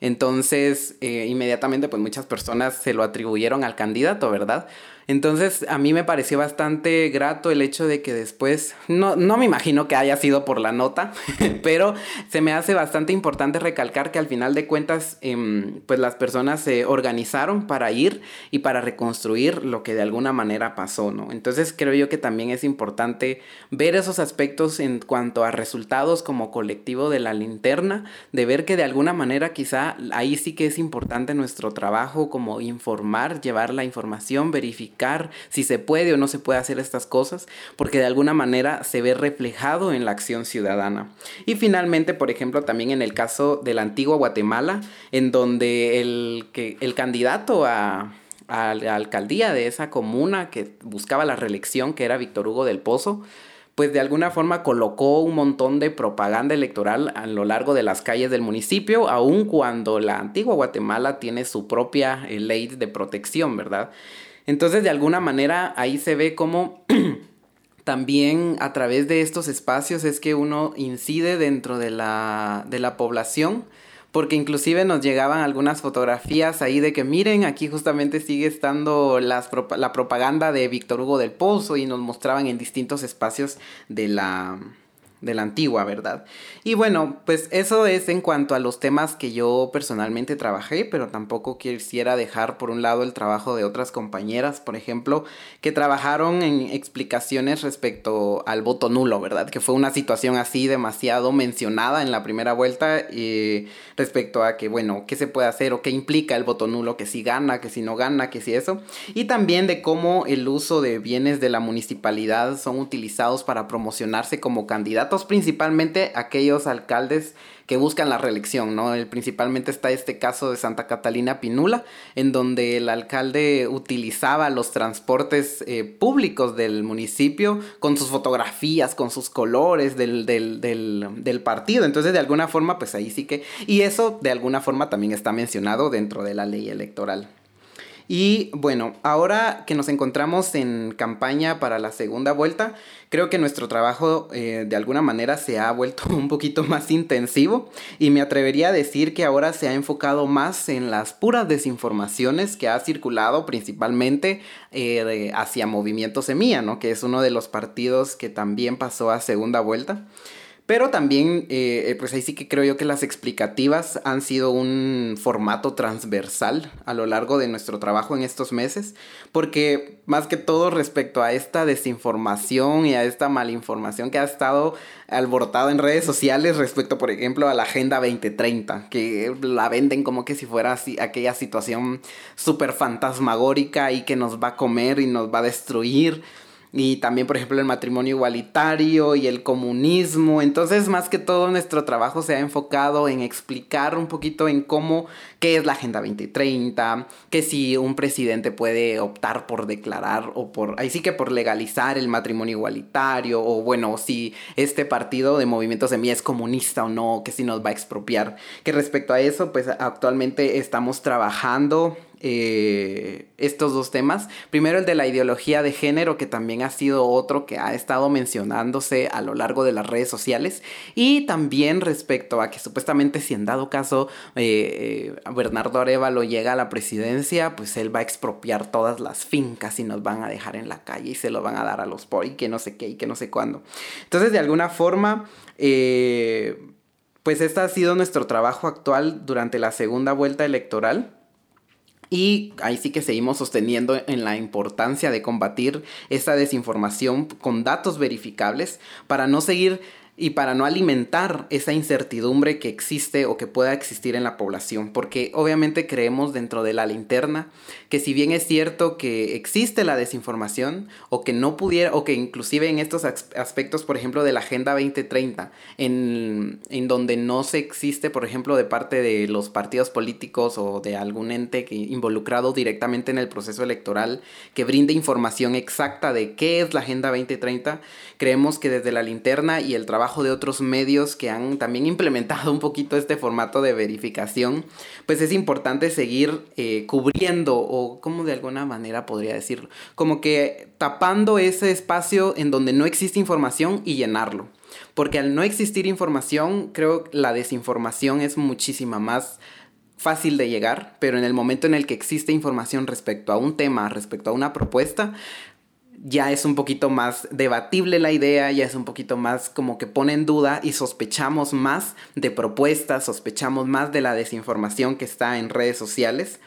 entonces inmediatamente pues muchas personas se lo atribuyeron al candidato, ¿verdad? Entonces a mí me pareció bastante grato el hecho de que después, no, no me imagino que haya sido por la nota, pero se me hace bastante importante recalcar que al final de cuentas, em, pues las personas se organizaron para ir y para reconstruir lo que de alguna manera pasó, ¿no? Entonces creo yo que también es importante ver esos aspectos en cuanto a resultados como colectivo de la linterna, de ver que de alguna manera quizá ahí sí que es importante nuestro trabajo como informar, llevar la información, verificar si se puede o no se puede hacer estas cosas, porque de alguna manera se ve reflejado en la acción ciudadana. Y finalmente, por ejemplo, también en el caso de la antigua Guatemala, en donde el, que, el candidato a, a la alcaldía de esa comuna que buscaba la reelección, que era Víctor Hugo del Pozo, pues de alguna forma colocó un montón de propaganda electoral a lo largo de las calles del municipio, aun cuando la antigua Guatemala tiene su propia eh, ley de protección, ¿verdad? Entonces, de alguna manera, ahí se ve cómo también a través de estos espacios es que uno incide dentro de la, de la población, porque inclusive nos llegaban algunas fotografías ahí de que miren, aquí justamente sigue estando la propaganda de Víctor Hugo del Pozo y nos mostraban en distintos espacios de la, de la antigua, ¿verdad? Y bueno, pues eso es en cuanto a los temas que yo personalmente trabajé, pero tampoco quisiera dejar por un lado el trabajo de otras compañeras, por ejemplo, que trabajaron en explicaciones respecto al voto nulo, ¿verdad? Que fue una situación así demasiado mencionada en la primera vuelta eh, respecto a que, bueno, qué se puede hacer o qué implica el voto nulo, que si gana, que si no gana, que si eso. Y también de cómo el uso de bienes de la municipalidad son utilizados para promocionarse como candidatos, principalmente aquellos alcaldes que buscan la reelección, ¿no? El, principalmente está este caso de Santa Catalina Pinula, en donde el alcalde utilizaba los transportes eh, públicos del municipio con sus fotografías, con sus colores del, del, del, del partido. Entonces, de alguna forma, pues ahí sí que... Y eso, de alguna forma, también está mencionado dentro de la ley electoral. Y bueno, ahora que nos encontramos en campaña para la segunda vuelta, creo que nuestro trabajo eh, de alguna manera se ha vuelto un poquito más intensivo y me atrevería a decir que ahora se ha enfocado más en las puras desinformaciones que ha circulado principalmente eh, hacia Movimiento Semilla, ¿no? que es uno de los partidos que también pasó a segunda vuelta. Pero también, eh, eh, pues ahí sí que creo yo que las explicativas han sido un formato transversal a lo largo de nuestro trabajo en estos meses, porque más que todo respecto a esta desinformación y a esta malinformación que ha estado alborotada en redes sociales respecto, por ejemplo, a la Agenda 2030, que la venden como que si fuera así, aquella situación súper fantasmagórica y que nos va a comer y nos va a destruir y también, por ejemplo, el matrimonio igualitario y el comunismo. Entonces, más que todo, nuestro trabajo se ha enfocado en explicar un poquito en cómo, qué es la Agenda 2030, que si un presidente puede optar por declarar o por, ahí sí que por legalizar el matrimonio igualitario, o bueno, si este partido de Movimiento Semilla es comunista o no, que si nos va a expropiar. Que respecto a eso, pues actualmente estamos trabajando eh, estos dos temas. Primero el de la ideología de género, que también ha sido otro que ha estado mencionándose a lo largo de las redes sociales. Y también respecto a que supuestamente si en dado caso eh, eh, Bernardo Arevalo llega a la presidencia, pues él va a expropiar todas las fincas y nos van a dejar en la calle y se lo van a dar a los pobres y que no sé qué y que no sé cuándo. Entonces de alguna forma... pues este ha sido nuestro trabajo actual durante la segunda vuelta electoral. Y ahí sí que seguimos sosteniendo en la importancia de combatir esta desinformación con datos verificables para no seguir y para no alimentar esa incertidumbre que existe o que pueda existir en la población, porque obviamente creemos dentro de la linterna que si bien es cierto que existe la desinformación o que no pudiera o que inclusive en estos aspectos, por ejemplo, de la Agenda 2030, en, en donde no se existe, por ejemplo, de parte de los partidos políticos o de algún ente involucrado directamente en el proceso electoral que brinde información exacta de qué es la Agenda 2030, creemos que desde la linterna y el trabajo de otros medios que han también implementado un poquito este formato de verificación, pues es importante seguir eh, cubriendo o como de alguna manera podría decirlo, como que tapando ese espacio en donde no existe información y llenarlo. Porque al no existir información, creo que la desinformación es muchísima más fácil de llegar, pero en el momento en el que existe información respecto a un tema, respecto a una propuesta, ya es un poquito más debatible la idea, ya es un poquito más como que pone en duda y sospechamos más de propuestas, sospechamos más de la desinformación que está en redes sociales.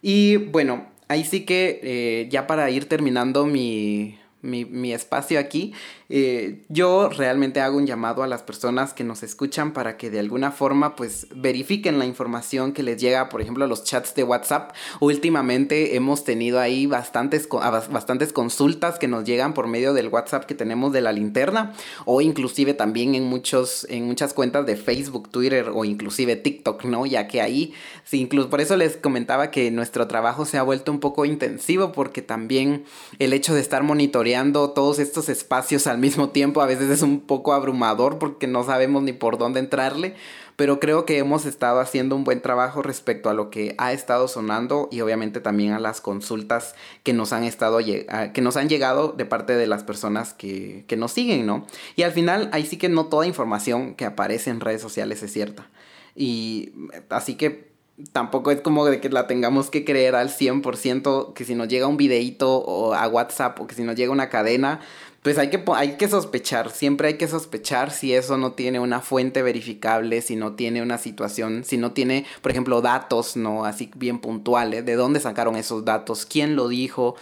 Y bueno, ahí sí que eh, ya para ir terminando mi, mi, mi espacio aquí, eh, yo realmente hago un llamado a las personas que nos escuchan para que de alguna forma pues verifiquen la información que les llega, por ejemplo, a los chats de WhatsApp. Últimamente hemos tenido ahí bastantes, bastantes consultas que nos llegan por medio del WhatsApp que tenemos de la linterna o inclusive también en, muchos, en muchas cuentas de Facebook, Twitter o inclusive TikTok, ¿no? Ya que ahí, sí, incluso por eso les comentaba que nuestro trabajo se ha vuelto un poco intensivo porque también el hecho de estar monitoreando todos estos espacios al mismo tiempo a veces es un poco abrumador porque no sabemos ni por dónde entrarle, pero creo que hemos estado haciendo un buen trabajo respecto a lo que ha estado sonando y obviamente también a las consultas que nos han estado que nos han llegado de parte de las personas que, que nos siguen, ¿no? Y al final ahí sí que no toda información que aparece en redes sociales es cierta. Y así que tampoco es como de que la tengamos que creer al 100%, que si nos llega un videito o a WhatsApp o que si nos llega una cadena, pues hay que, hay que sospechar, siempre hay que sospechar si eso no tiene una fuente verificable, si no tiene una situación, si no tiene, por ejemplo, datos, ¿no? Así bien puntuales, de dónde sacaron esos datos, quién lo dijo.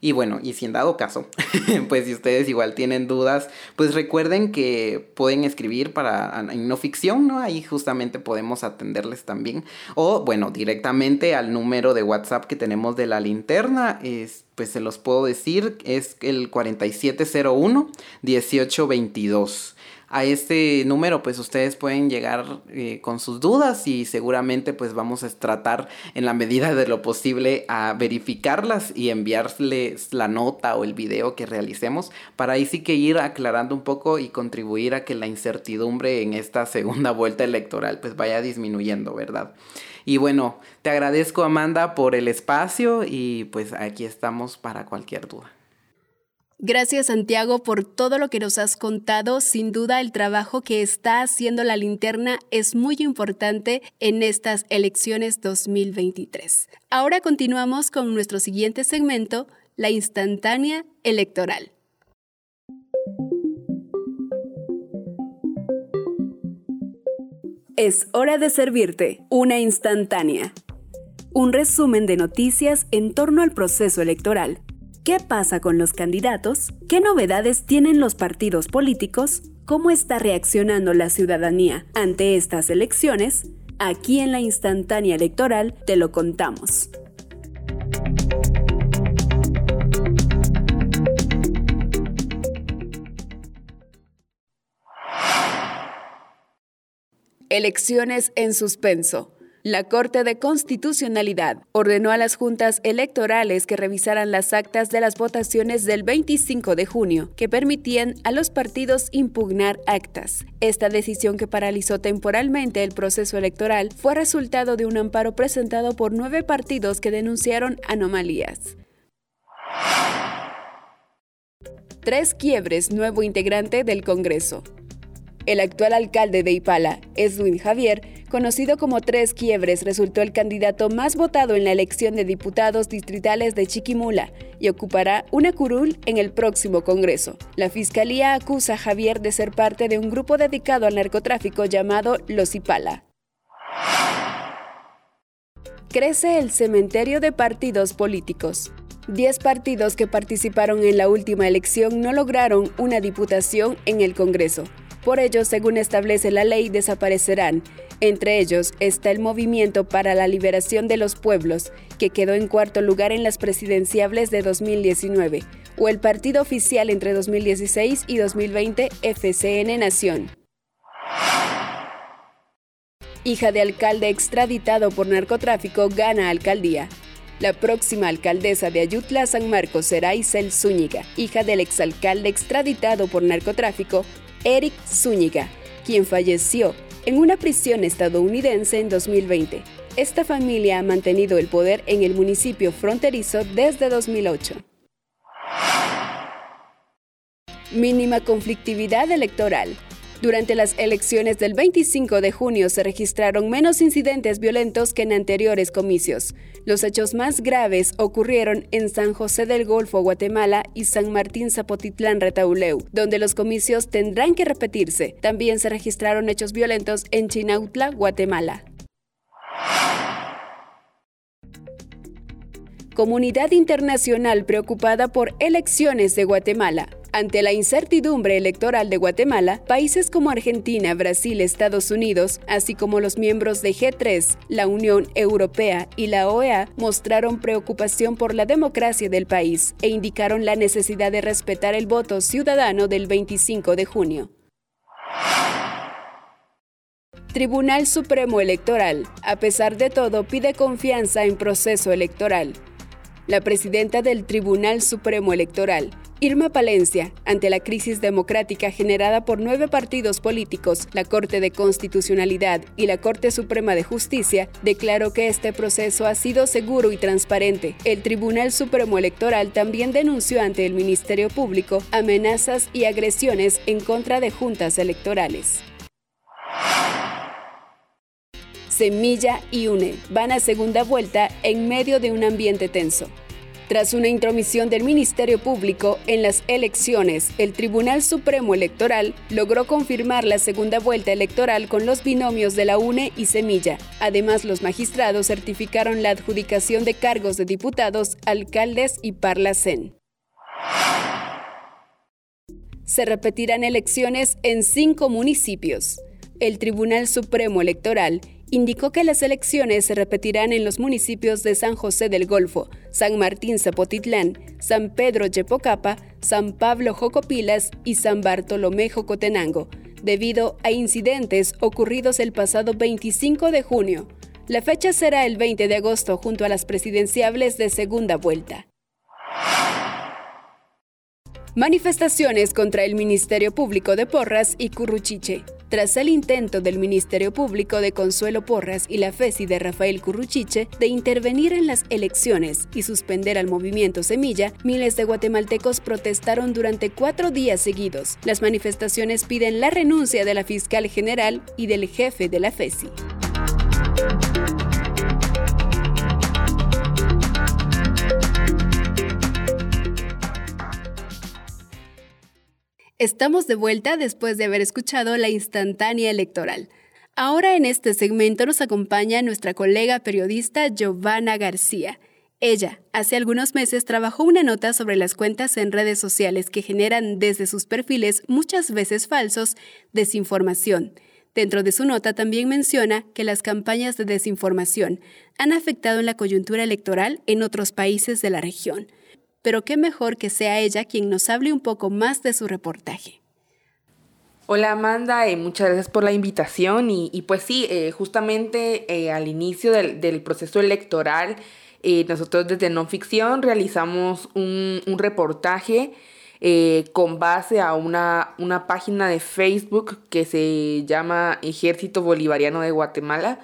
Y bueno, y si en dado caso, pues si ustedes igual tienen dudas, pues recuerden que pueden escribir para en no ficción, ¿no? Ahí justamente podemos atenderles también. O bueno, directamente al número de WhatsApp que tenemos de la linterna, es, pues se los puedo decir, es el 4701 1822 a este número pues ustedes pueden llegar eh, con sus dudas y seguramente pues vamos a tratar en la medida de lo posible a verificarlas y enviarles la nota o el video que realicemos para ahí sí que ir aclarando un poco y contribuir a que la incertidumbre en esta segunda vuelta electoral pues vaya disminuyendo, ¿verdad? Y bueno, te agradezco Amanda por el espacio y pues aquí estamos para cualquier duda. Gracias Santiago por todo lo que nos has contado. Sin duda el trabajo que está haciendo la linterna es muy importante en estas elecciones 2023. Ahora continuamos con nuestro siguiente segmento, la instantánea electoral. Es hora de servirte una instantánea. Un resumen de noticias en torno al proceso electoral ¿Qué pasa con los candidatos? ¿Qué novedades tienen los partidos políticos? ¿Cómo está reaccionando la ciudadanía ante estas elecciones? Aquí en la instantánea electoral te lo contamos. Elecciones en suspenso. La Corte de Constitucionalidad ordenó a las juntas electorales que revisaran las actas de las votaciones del 25 de junio, que permitían a los partidos impugnar actas. Esta decisión que paralizó temporalmente el proceso electoral fue resultado de un amparo presentado por nueve partidos que denunciaron anomalías. Tres quiebres, nuevo integrante del Congreso. El actual alcalde de Ipala, Edwin Javier, conocido como Tres Quiebres, resultó el candidato más votado en la elección de diputados distritales de Chiquimula y ocupará una curul en el próximo Congreso. La Fiscalía acusa a Javier de ser parte de un grupo dedicado al narcotráfico llamado Los Ipala. Crece el cementerio de partidos políticos. Diez partidos que participaron en la última elección no lograron una diputación en el Congreso. Por ello, según establece la ley, desaparecerán. Entre ellos está el Movimiento para la Liberación de los Pueblos, que quedó en cuarto lugar en las presidenciables de 2019, o el partido oficial entre 2016 y 2020 FCN Nación. Hija de alcalde extraditado por narcotráfico gana alcaldía. La próxima alcaldesa de Ayutla, San Marcos, será Isel Zúñiga, hija del exalcalde extraditado por narcotráfico Eric Zúñiga, quien falleció en una prisión estadounidense en 2020. Esta familia ha mantenido el poder en el municipio fronterizo desde 2008. Mínima conflictividad electoral. Durante las elecciones del 25 de junio se registraron menos incidentes violentos que en anteriores comicios. Los hechos más graves ocurrieron en San José del Golfo, Guatemala y San Martín Zapotitlán, Retauleu, donde los comicios tendrán que repetirse. También se registraron hechos violentos en Chinautla, Guatemala. Comunidad internacional preocupada por elecciones de Guatemala. Ante la incertidumbre electoral de Guatemala, países como Argentina, Brasil, Estados Unidos, así como los miembros de G3, la Unión Europea y la OEA mostraron preocupación por la democracia del país e indicaron la necesidad de respetar el voto ciudadano del 25 de junio. Tribunal Supremo Electoral, a pesar de todo, pide confianza en proceso electoral. La presidenta del Tribunal Supremo Electoral, Irma Palencia, ante la crisis democrática generada por nueve partidos políticos, la Corte de Constitucionalidad y la Corte Suprema de Justicia, declaró que este proceso ha sido seguro y transparente. El Tribunal Supremo Electoral también denunció ante el Ministerio Público amenazas y agresiones en contra de juntas electorales. Semilla y UNE van a segunda vuelta en medio de un ambiente tenso. Tras una intromisión del Ministerio Público en las elecciones, el Tribunal Supremo Electoral logró confirmar la segunda vuelta electoral con los binomios de la UNE y Semilla. Además, los magistrados certificaron la adjudicación de cargos de diputados, alcaldes y parlacén. Se repetirán elecciones en cinco municipios. El Tribunal Supremo Electoral indicó que las elecciones se repetirán en los municipios de San José del Golfo, San Martín Zapotitlán, San Pedro Yepocapa, San Pablo Jocopilas y San Bartolomé Jocotenango, debido a incidentes ocurridos el pasado 25 de junio. La fecha será el 20 de agosto junto a las presidenciables de segunda vuelta. Manifestaciones contra el Ministerio Público de Porras y Curruchiche. Tras el intento del Ministerio Público de Consuelo Porras y la FESI de Rafael Curruchiche de intervenir en las elecciones y suspender al movimiento Semilla, miles de guatemaltecos protestaron durante cuatro días seguidos. Las manifestaciones piden la renuncia de la fiscal general y del jefe de la FESI. Estamos de vuelta después de haber escuchado la instantánea electoral. Ahora en este segmento nos acompaña nuestra colega periodista Giovanna García. Ella, hace algunos meses, trabajó una nota sobre las cuentas en redes sociales que generan desde sus perfiles, muchas veces falsos, desinformación. Dentro de su nota también menciona que las campañas de desinformación han afectado en la coyuntura electoral en otros países de la región pero qué mejor que sea ella quien nos hable un poco más de su reportaje. Hola Amanda, eh, muchas gracias por la invitación y, pues sí, eh, justamente eh, al inicio del, proceso electoral, nosotros desde No Ficción realizamos un, reportaje con base a una, página de Facebook que se llama Ejército Bolivariano de Guatemala.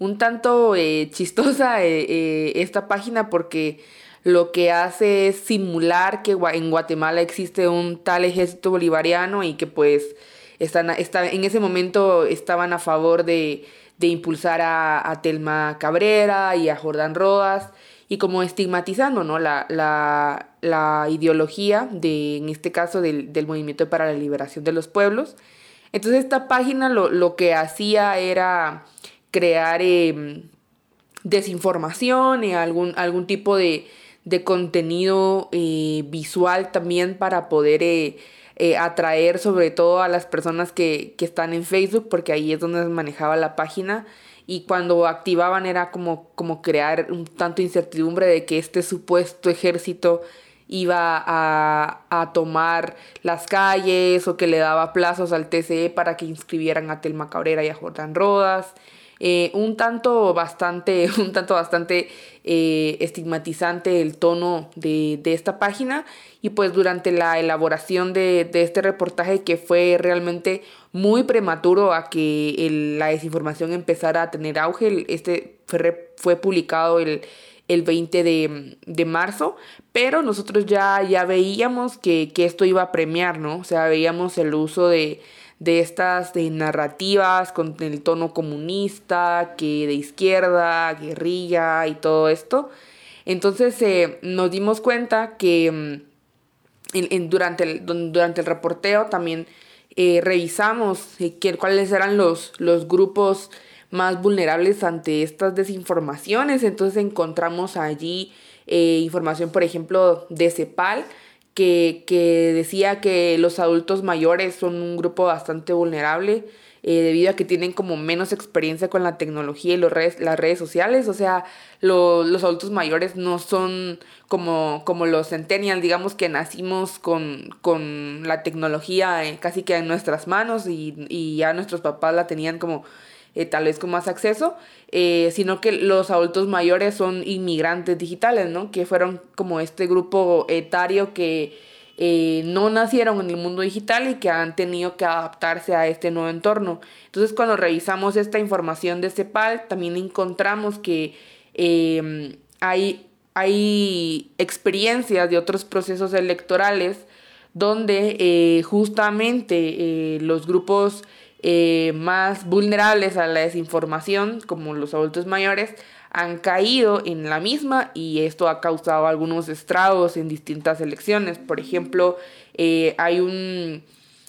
Un tanto chistosa esta página porque lo que hace es simular que en Guatemala existe un tal ejército bolivariano y que pues están, en ese momento estaban a favor de, impulsar a, Telma Cabrera y a Jordán Rodas y como estigmatizando ¿no? la, la, ideología de, en este caso, del, movimiento para la liberación de los pueblos. Entonces esta página lo, que hacía era crear em, desinformación y algún, algún tipo de, de contenido eh, visual también para poder eh, eh, atraer sobre todo a las personas que, están en Facebook, porque ahí es donde manejaba la página. Y cuando activaban era como, como crear un tanto incertidumbre de que este supuesto ejército iba a, a, tomar las calles o que le daba plazos al TCE para que inscribieran a Telma Cabrera y a Jordán Rodas. Eh, un tanto bastante, un tanto bastante eh, estigmatizante el tono de, esta página y pues durante la elaboración de, este reportaje que fue realmente muy prematuro a que la desinformación empezara a tener auge, este fue, fue publicado el, el 20 de, marzo, pero nosotros ya, ya veíamos que, que esto iba a premiar, ¿no? O sea, veíamos el uso de, de estas de narrativas con el tono comunista, que de izquierda, guerrilla y todo esto. Entonces eh, nos dimos cuenta que mm, en, durante, el, durante el reporteo también eh, revisamos eh, cuáles eran los, los grupos más vulnerables ante estas desinformaciones. Entonces encontramos allí información, por ejemplo, de CEPAL, que, decía que los adultos mayores son un grupo bastante vulnerable eh, debido a que tienen como menos experiencia con la tecnología y los redes, las redes sociales. O sea, los adultos mayores no son como, como los centennials, digamos que nacimos con, con la tecnología casi que en nuestras manos y, y ya nuestros papás la tenían como eh, tal vez con más acceso, eh, sino que los adultos mayores son inmigrantes digitales, ¿no? Que fueron como este grupo etario que eh, no nacieron en el mundo digital y que han tenido que adaptarse a este nuevo entorno. Entonces, cuando revisamos esta información de CEPAL, también encontramos que em, hay, hay experiencias de otros procesos electorales donde justamente los grupos eh, más vulnerables a la desinformación, como los adultos mayores, han caído en la misma y esto ha causado algunos estragos en distintas elecciones. Por ejemplo, eh, hay un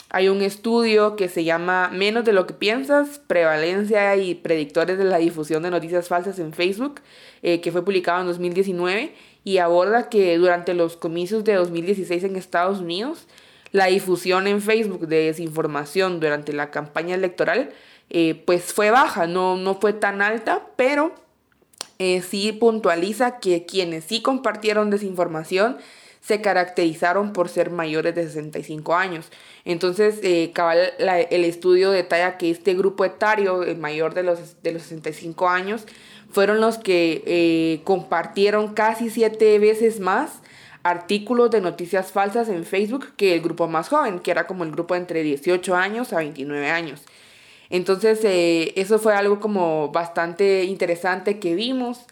hay un estudio que se llama Menos de lo que piensas, prevalencia y predictores de la difusión de noticias falsas en Facebook, eh, que fue publicado en 2019 y aborda que durante los comicios de 2016 en Estados Unidos, la difusión en Facebook de desinformación durante la campaña electoral eh, pues fue baja, no, no fue tan alta, pero eh, sí puntualiza que quienes sí compartieron desinformación se caracterizaron por ser mayores de 65 años. Entonces, eh, el estudio detalla que este grupo etario, el mayor de los, de los 65 años, fueron los que eh, compartieron casi siete veces más artículos de noticias falsas en Facebook que el grupo más joven, que era como el grupo entre 18 años a 29 años. Entonces, eh, eso fue algo como bastante interesante que vimos.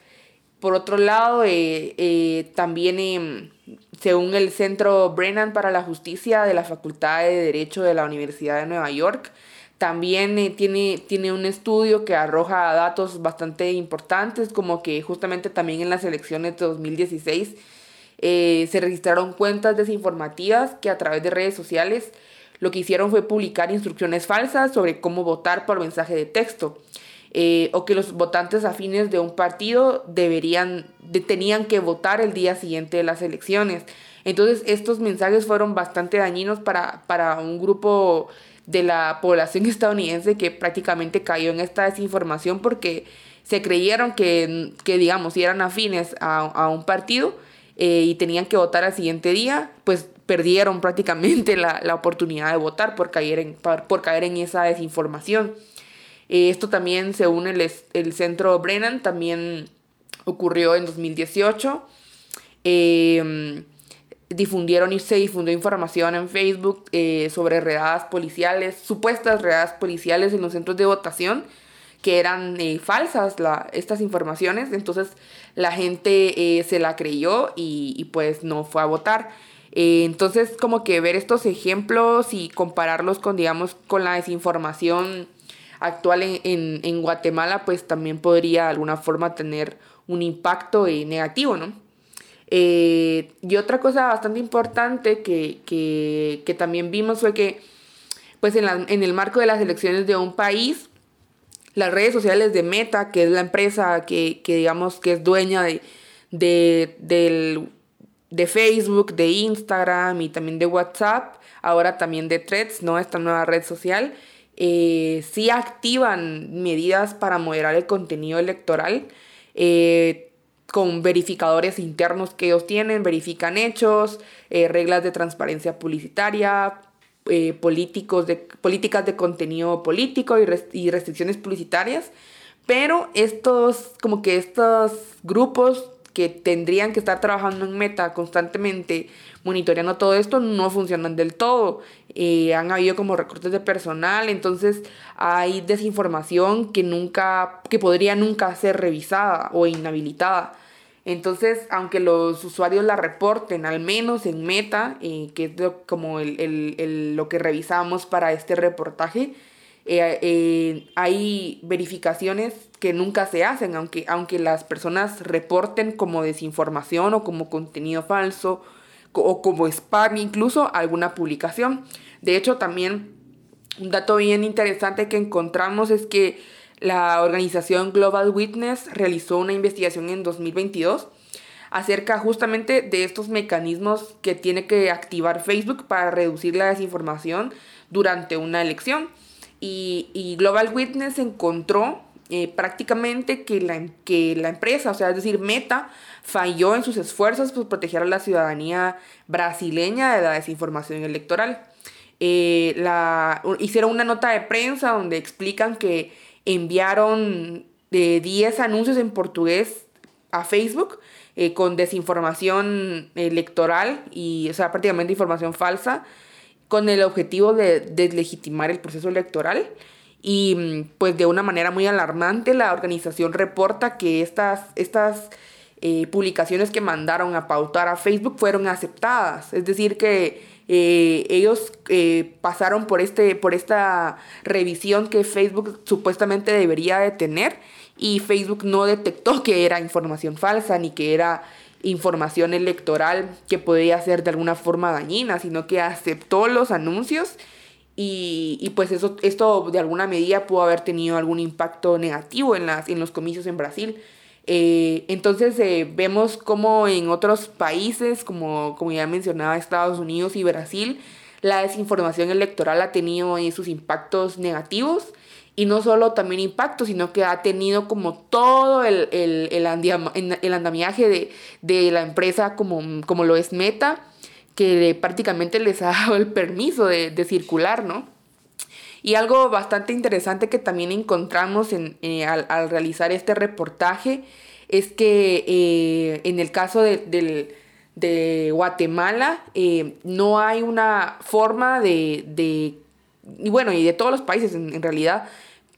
Por otro lado, también em, según el Centro Brennan para la Justicia de la Facultad de Derecho de la Universidad de Nueva York, también eh, tiene, tiene un estudio que arroja datos bastante importantes, como que justamente también en las elecciones de 2016 eh, se registraron cuentas desinformativas que a través de redes sociales lo que hicieron fue publicar instrucciones falsas sobre cómo votar por mensaje de texto. Eh, o que los votantes afines de un partido deberían, tenían que votar el día siguiente de las elecciones. Entonces estos mensajes fueron bastante dañinos para, para un grupo de la población estadounidense que prácticamente cayó en esta desinformación porque se creyeron que, que digamos, si eran afines a, a un partido eh, y tenían que votar al siguiente día, pues perdieron prácticamente la, la oportunidad de votar por caer en, por caer en esa desinformación. Eh, esto también, según el, el centro Brennan, también ocurrió en 2018. Em, difundieron y se difundió información en Facebook eh, sobre redadas policiales, supuestas redadas policiales en los centros de votación, que eran eh, falsas la, estas informaciones. Entonces la gente se la creyó y, y, pues no fue a votar. entonces como que ver estos ejemplos y compararlos con, digamos, con la desinformación actual en, en, Guatemala, pues también podría de alguna forma tener un impacto eh, negativo, ¿no? Eh, y otra cosa bastante importante que, que, que también vimos fue que, pues en, la, en, el marco de las elecciones de un país, las redes sociales de Meta, que es la empresa que, que digamos que es dueña de, de, de Facebook, de Instagram y también de WhatsApp, ahora también de Threads, ¿no? Esta nueva red social, eh, sí activan medidas para moderar el contenido electoral eh, con verificadores internos que ellos tienen, verifican hechos, eh, reglas de transparencia publicitaria, políticos de, políticas de contenido político y, y restricciones publicitarias. Pero estos, como que estos grupos que tendrían que estar trabajando en meta constantemente, monitoreando todo esto, no funcionan del todo. Eh, han habido como recortes de personal, entonces hay desinformación que nunca, que podría nunca ser revisada o inhabilitada. Entonces, aunque los usuarios la reporten, al menos en Meta, eh, que es como lo que revisamos para este reportaje, eh, hay verificaciones que nunca se hacen, aunque, aunque las personas reporten como desinformación o como contenido falso o como spam incluso alguna publicación. De hecho, también un dato bien interesante que encontramos es que la organización Global Witness realizó una investigación en 2022 acerca justamente de estos mecanismos que tiene que activar Facebook para reducir la desinformación durante una elección. Y, Global Witness encontró eh, prácticamente que la, que la empresa, o sea, es decir, Meta, falló en sus esfuerzos por proteger a la ciudadanía brasileña de la desinformación electoral. Eh, la, hicieron una nota de prensa donde explican que enviaron de 10 anuncios en portugués a Facebook eh, con desinformación electoral y, o sea, prácticamente información falsa, con el objetivo de deslegitimar el proceso electoral. Y pues de una manera muy alarmante la organización reporta que estas, estas eh, publicaciones que mandaron a pautar a Facebook fueron aceptadas. Es decir, que Eh, ellos eh, pasaron por, este, por esta revisión que Facebook supuestamente debería de tener y Facebook no detectó que era información falsa ni que era información electoral que podía ser de alguna forma dañina, sino que aceptó los anuncios y, pues eso, esto de alguna medida pudo haber tenido algún impacto negativo en, las, en los comicios en Brasil. Eh, entonces eh, vemos como en otros países, como, como ya mencionaba Estados Unidos y Brasil, la desinformación electoral ha tenido sus impactos negativos y no solo también impactos, sino que ha tenido como todo el, el, el, andamiaje de, de, la empresa como, como lo es Meta, que prácticamente les ha dado el permiso de, de circular, ¿no? Y algo bastante interesante que también encontramos en, eh, al, realizar este reportaje es que eh, en el caso de, Guatemala eh, no hay una forma de, de, y bueno, y de todos los países en realidad,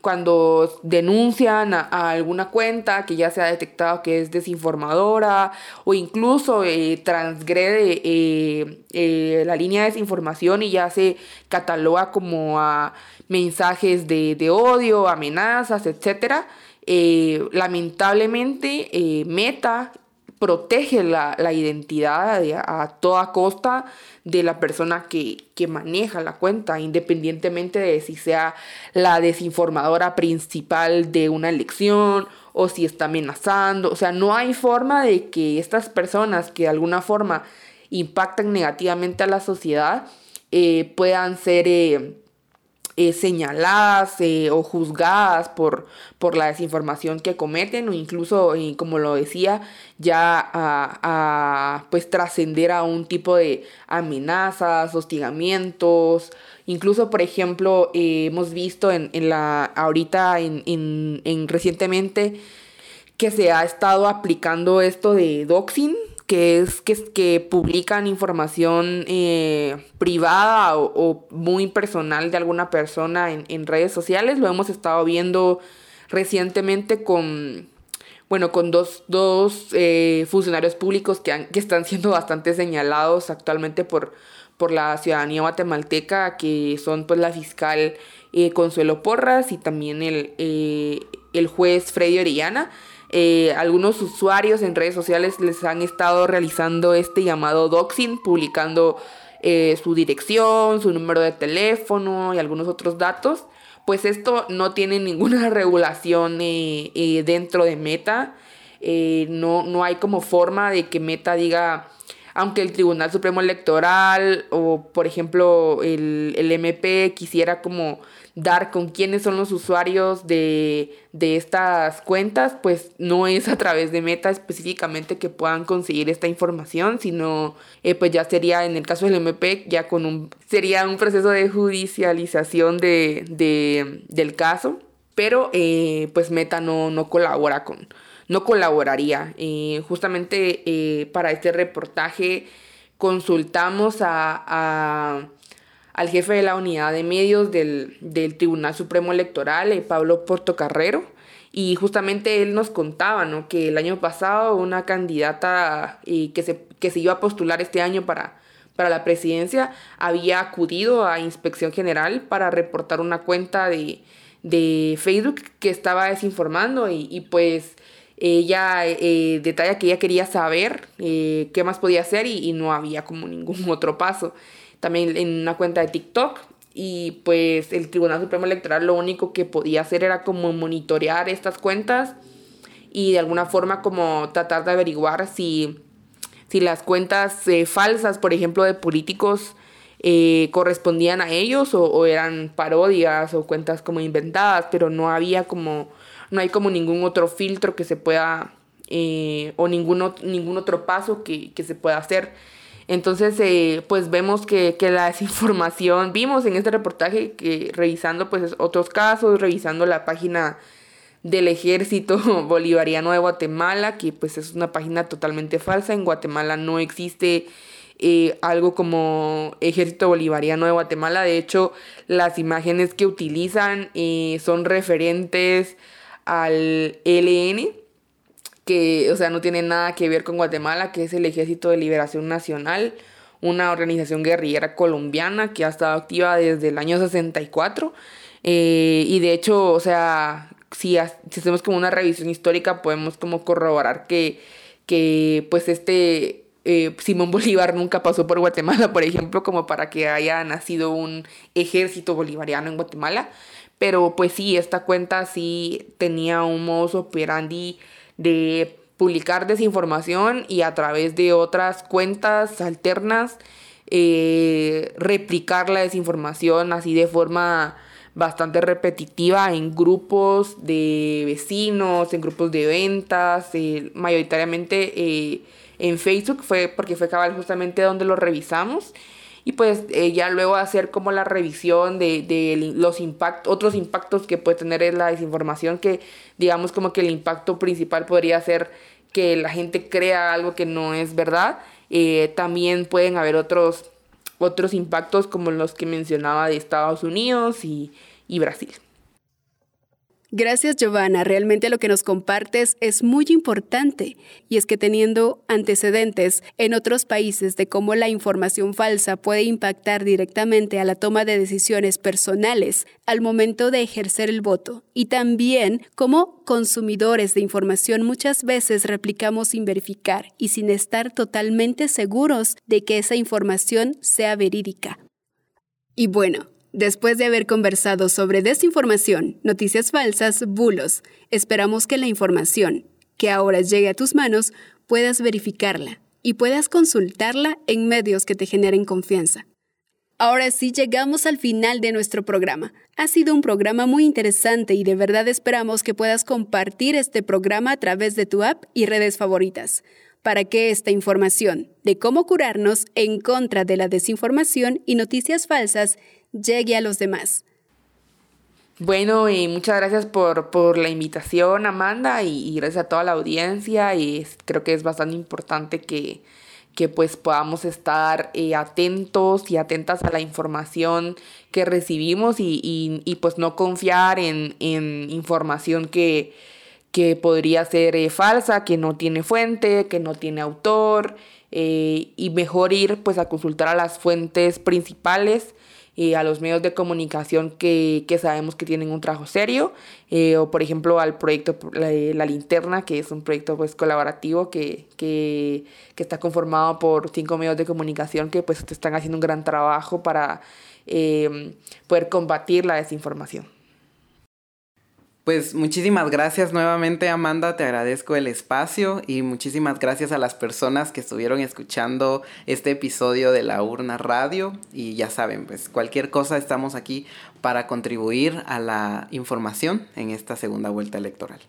cuando denuncian a, alguna cuenta que ya se ha detectado que es desinformadora o incluso eh, transgrede eh, eh, la línea de desinformación y ya se cataloga como a mensajes de, odio, amenazas, etc. lamentablemente Meta protege la, identidad a toda costa de la persona que, maneja la cuenta, independientemente de si sea la desinformadora principal de una elección o si está amenazando. O sea, no hay forma de que estas personas que de alguna forma impactan negativamente a la sociedad eh, puedan ser... Eh, eh, señaladas eh, o juzgadas por, por la desinformación que cometen o incluso, eh, como lo decía, ya a, pues trascender a un tipo de amenazas, hostigamientos. Incluso, por ejemplo, hemos visto en, en, la ahorita en, en, en recientemente que se ha estado aplicando esto de doxing, que es que, que publican información eh, privada o, muy personal de alguna persona en, redes sociales. Lo hemos estado viendo recientemente con, bueno, con dos, eh, funcionarios públicos que, que están siendo bastante señalados actualmente por, por la ciudadanía guatemalteca, que son pues la fiscal eh, Consuelo Porras y también el, el juez Freddy Orellana. Eh, algunos usuarios en redes sociales les han estado realizando este llamado doxing, publicando eh, su dirección, su número de teléfono y algunos otros datos. Pues esto no tiene ninguna regulación eh, dentro de Meta. no, no hay como forma de que Meta diga, aunque el Tribunal Supremo Electoral o por ejemplo el, el MP quisiera como dar con quiénes son los usuarios de, estas cuentas, pues no es a través de Meta específicamente que puedan conseguir esta información, sino eh, pues ya sería en el caso del MP ya con un sería un proceso de judicialización de, del caso, pero eh, pues Meta no, no colabora con no colaboraría. Eh, justamente para este reportaje consultamos a al jefe de la unidad de medios del, Tribunal Supremo Electoral, eh, Pablo Portocarrero, y justamente él nos contaba ¿no? que el año pasado una candidata eh, que, se, que se iba a postular este año para, para la presidencia había acudido a Inspección General para reportar una cuenta de, Facebook que estaba desinformando y, pues ella eh, detalla que ella quería saber qué más podía hacer y, no había como ningún otro paso también en una cuenta de TikTok. Y pues el Tribunal Supremo Electoral lo único que podía hacer era como monitorear estas cuentas y de alguna forma como tratar de averiguar si, si las cuentas eh, falsas, por ejemplo, de políticos, eh, correspondían a ellos o, eran parodias o cuentas como inventadas, pero no había como, no hay como ningún otro filtro que se pueda, eh, o ningún, ningún otro paso que, que se pueda hacer. Entonces, eh, pues vemos que, la desinformación, vimos en este reportaje que revisando pues otros casos, revisando la página del ejército bolivariano de Guatemala, que pues es una página totalmente falsa, en Guatemala no existe eh, algo como ejército bolivariano de Guatemala, de hecho las imágenes que utilizan son referentes al LN, que, o sea, no tiene nada que ver con Guatemala, que es el Ejército de Liberación Nacional, una organización guerrillera colombiana que ha estado activa desde el año 64. Eh, y de hecho, o sea, si, hacemos como una revisión histórica, podemos como corroborar que, que pues este eh, Simón Bolívar nunca pasó por Guatemala, por ejemplo, como para que haya nacido un ejército bolivariano en Guatemala. Pero pues sí, esta cuenta sí tenía un modus operandi de publicar desinformación y a través de otras cuentas alternas eh, replicar la desinformación así de forma bastante repetitiva en grupos de vecinos, en grupos de ventas, eh, mayoritariamente eh, en Facebook, fue porque fue cabal justamente donde lo revisamos. Y pues ya luego hacer como la revisión de, de los impactos, otros impactos que puede tener la desinformación, que digamos como que el impacto principal podría ser que la gente crea algo que no es verdad. Eh, también pueden haber otros, otros impactos como los que mencionaba de Estados Unidos y, y Brasil. Gracias Giovanna, realmente lo que nos compartes es muy importante y es que teniendo antecedentes en otros países de cómo la información falsa puede impactar directamente a la toma de decisiones personales al momento de ejercer el voto y también como consumidores de información muchas veces replicamos sin verificar y sin estar totalmente seguros de que esa información sea verídica. Y bueno, Después de haber conversado sobre desinformación, noticias falsas, bulos, esperamos que la información que ahora llegue a tus manos puedas verificarla y puedas consultarla en medios que te generen confianza. Ahora sí llegamos al final de nuestro programa. Ha sido un programa muy interesante y de verdad esperamos que puedas compartir este programa a través de tu app y redes favoritas para que esta información de cómo curarnos en contra de la desinformación y noticias falsas llegue a los demás. Bueno, y muchas gracias por, la invitación, Amanda, y, gracias a toda la audiencia. Y creo que es bastante importante que, pues podamos estar eh, atentos y atentas a la información que recibimos y, pues no confiar en, información que, que podría ser eh, falsa, que no tiene fuente, que no tiene autor, eh, y mejor ir pues a consultar a las fuentes principales a los medios de comunicación que, que, sabemos que tienen un trabajo serio, eh, o por ejemplo al proyecto la, Linterna, que es un proyecto pues colaborativo que, que, que, está conformado por cinco medios de comunicación que pues están haciendo un gran trabajo para eh, poder combatir la desinformación. Pues muchísimas gracias nuevamente Amanda, te agradezco el espacio y muchísimas gracias a las personas que estuvieron escuchando este episodio de la Urna Radio. Y ya saben, pues cualquier cosa estamos aquí para contribuir a la información en esta segunda vuelta electoral.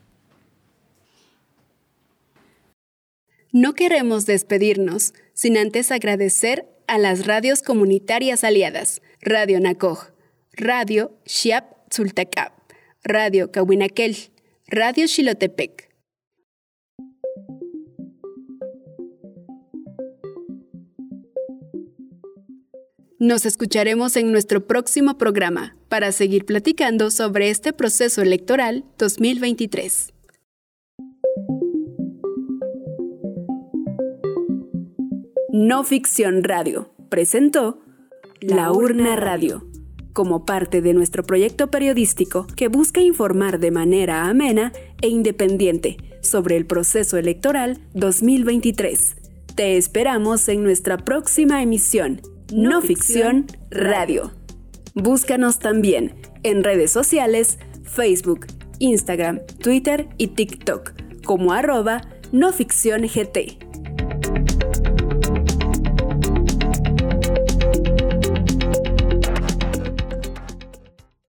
No queremos despedirnos sin antes agradecer a las radios comunitarias aliadas, Radio Nacoj, Radio Shiap Tzultecap, Radio Cahuinaquel, Radio Xilotepec. Nos escucharemos en nuestro próximo programa para seguir platicando sobre este proceso electoral 2023. No Ficción Radio presentó La Urna Radio como parte de nuestro proyecto periodístico que busca informar de manera amena e independiente sobre el proceso electoral 2023. Te esperamos en nuestra próxima emisión, No, Ficción Radio. Búscanos también en redes sociales, Facebook, Instagram, Twitter y TikTok como arroba no ficción GT.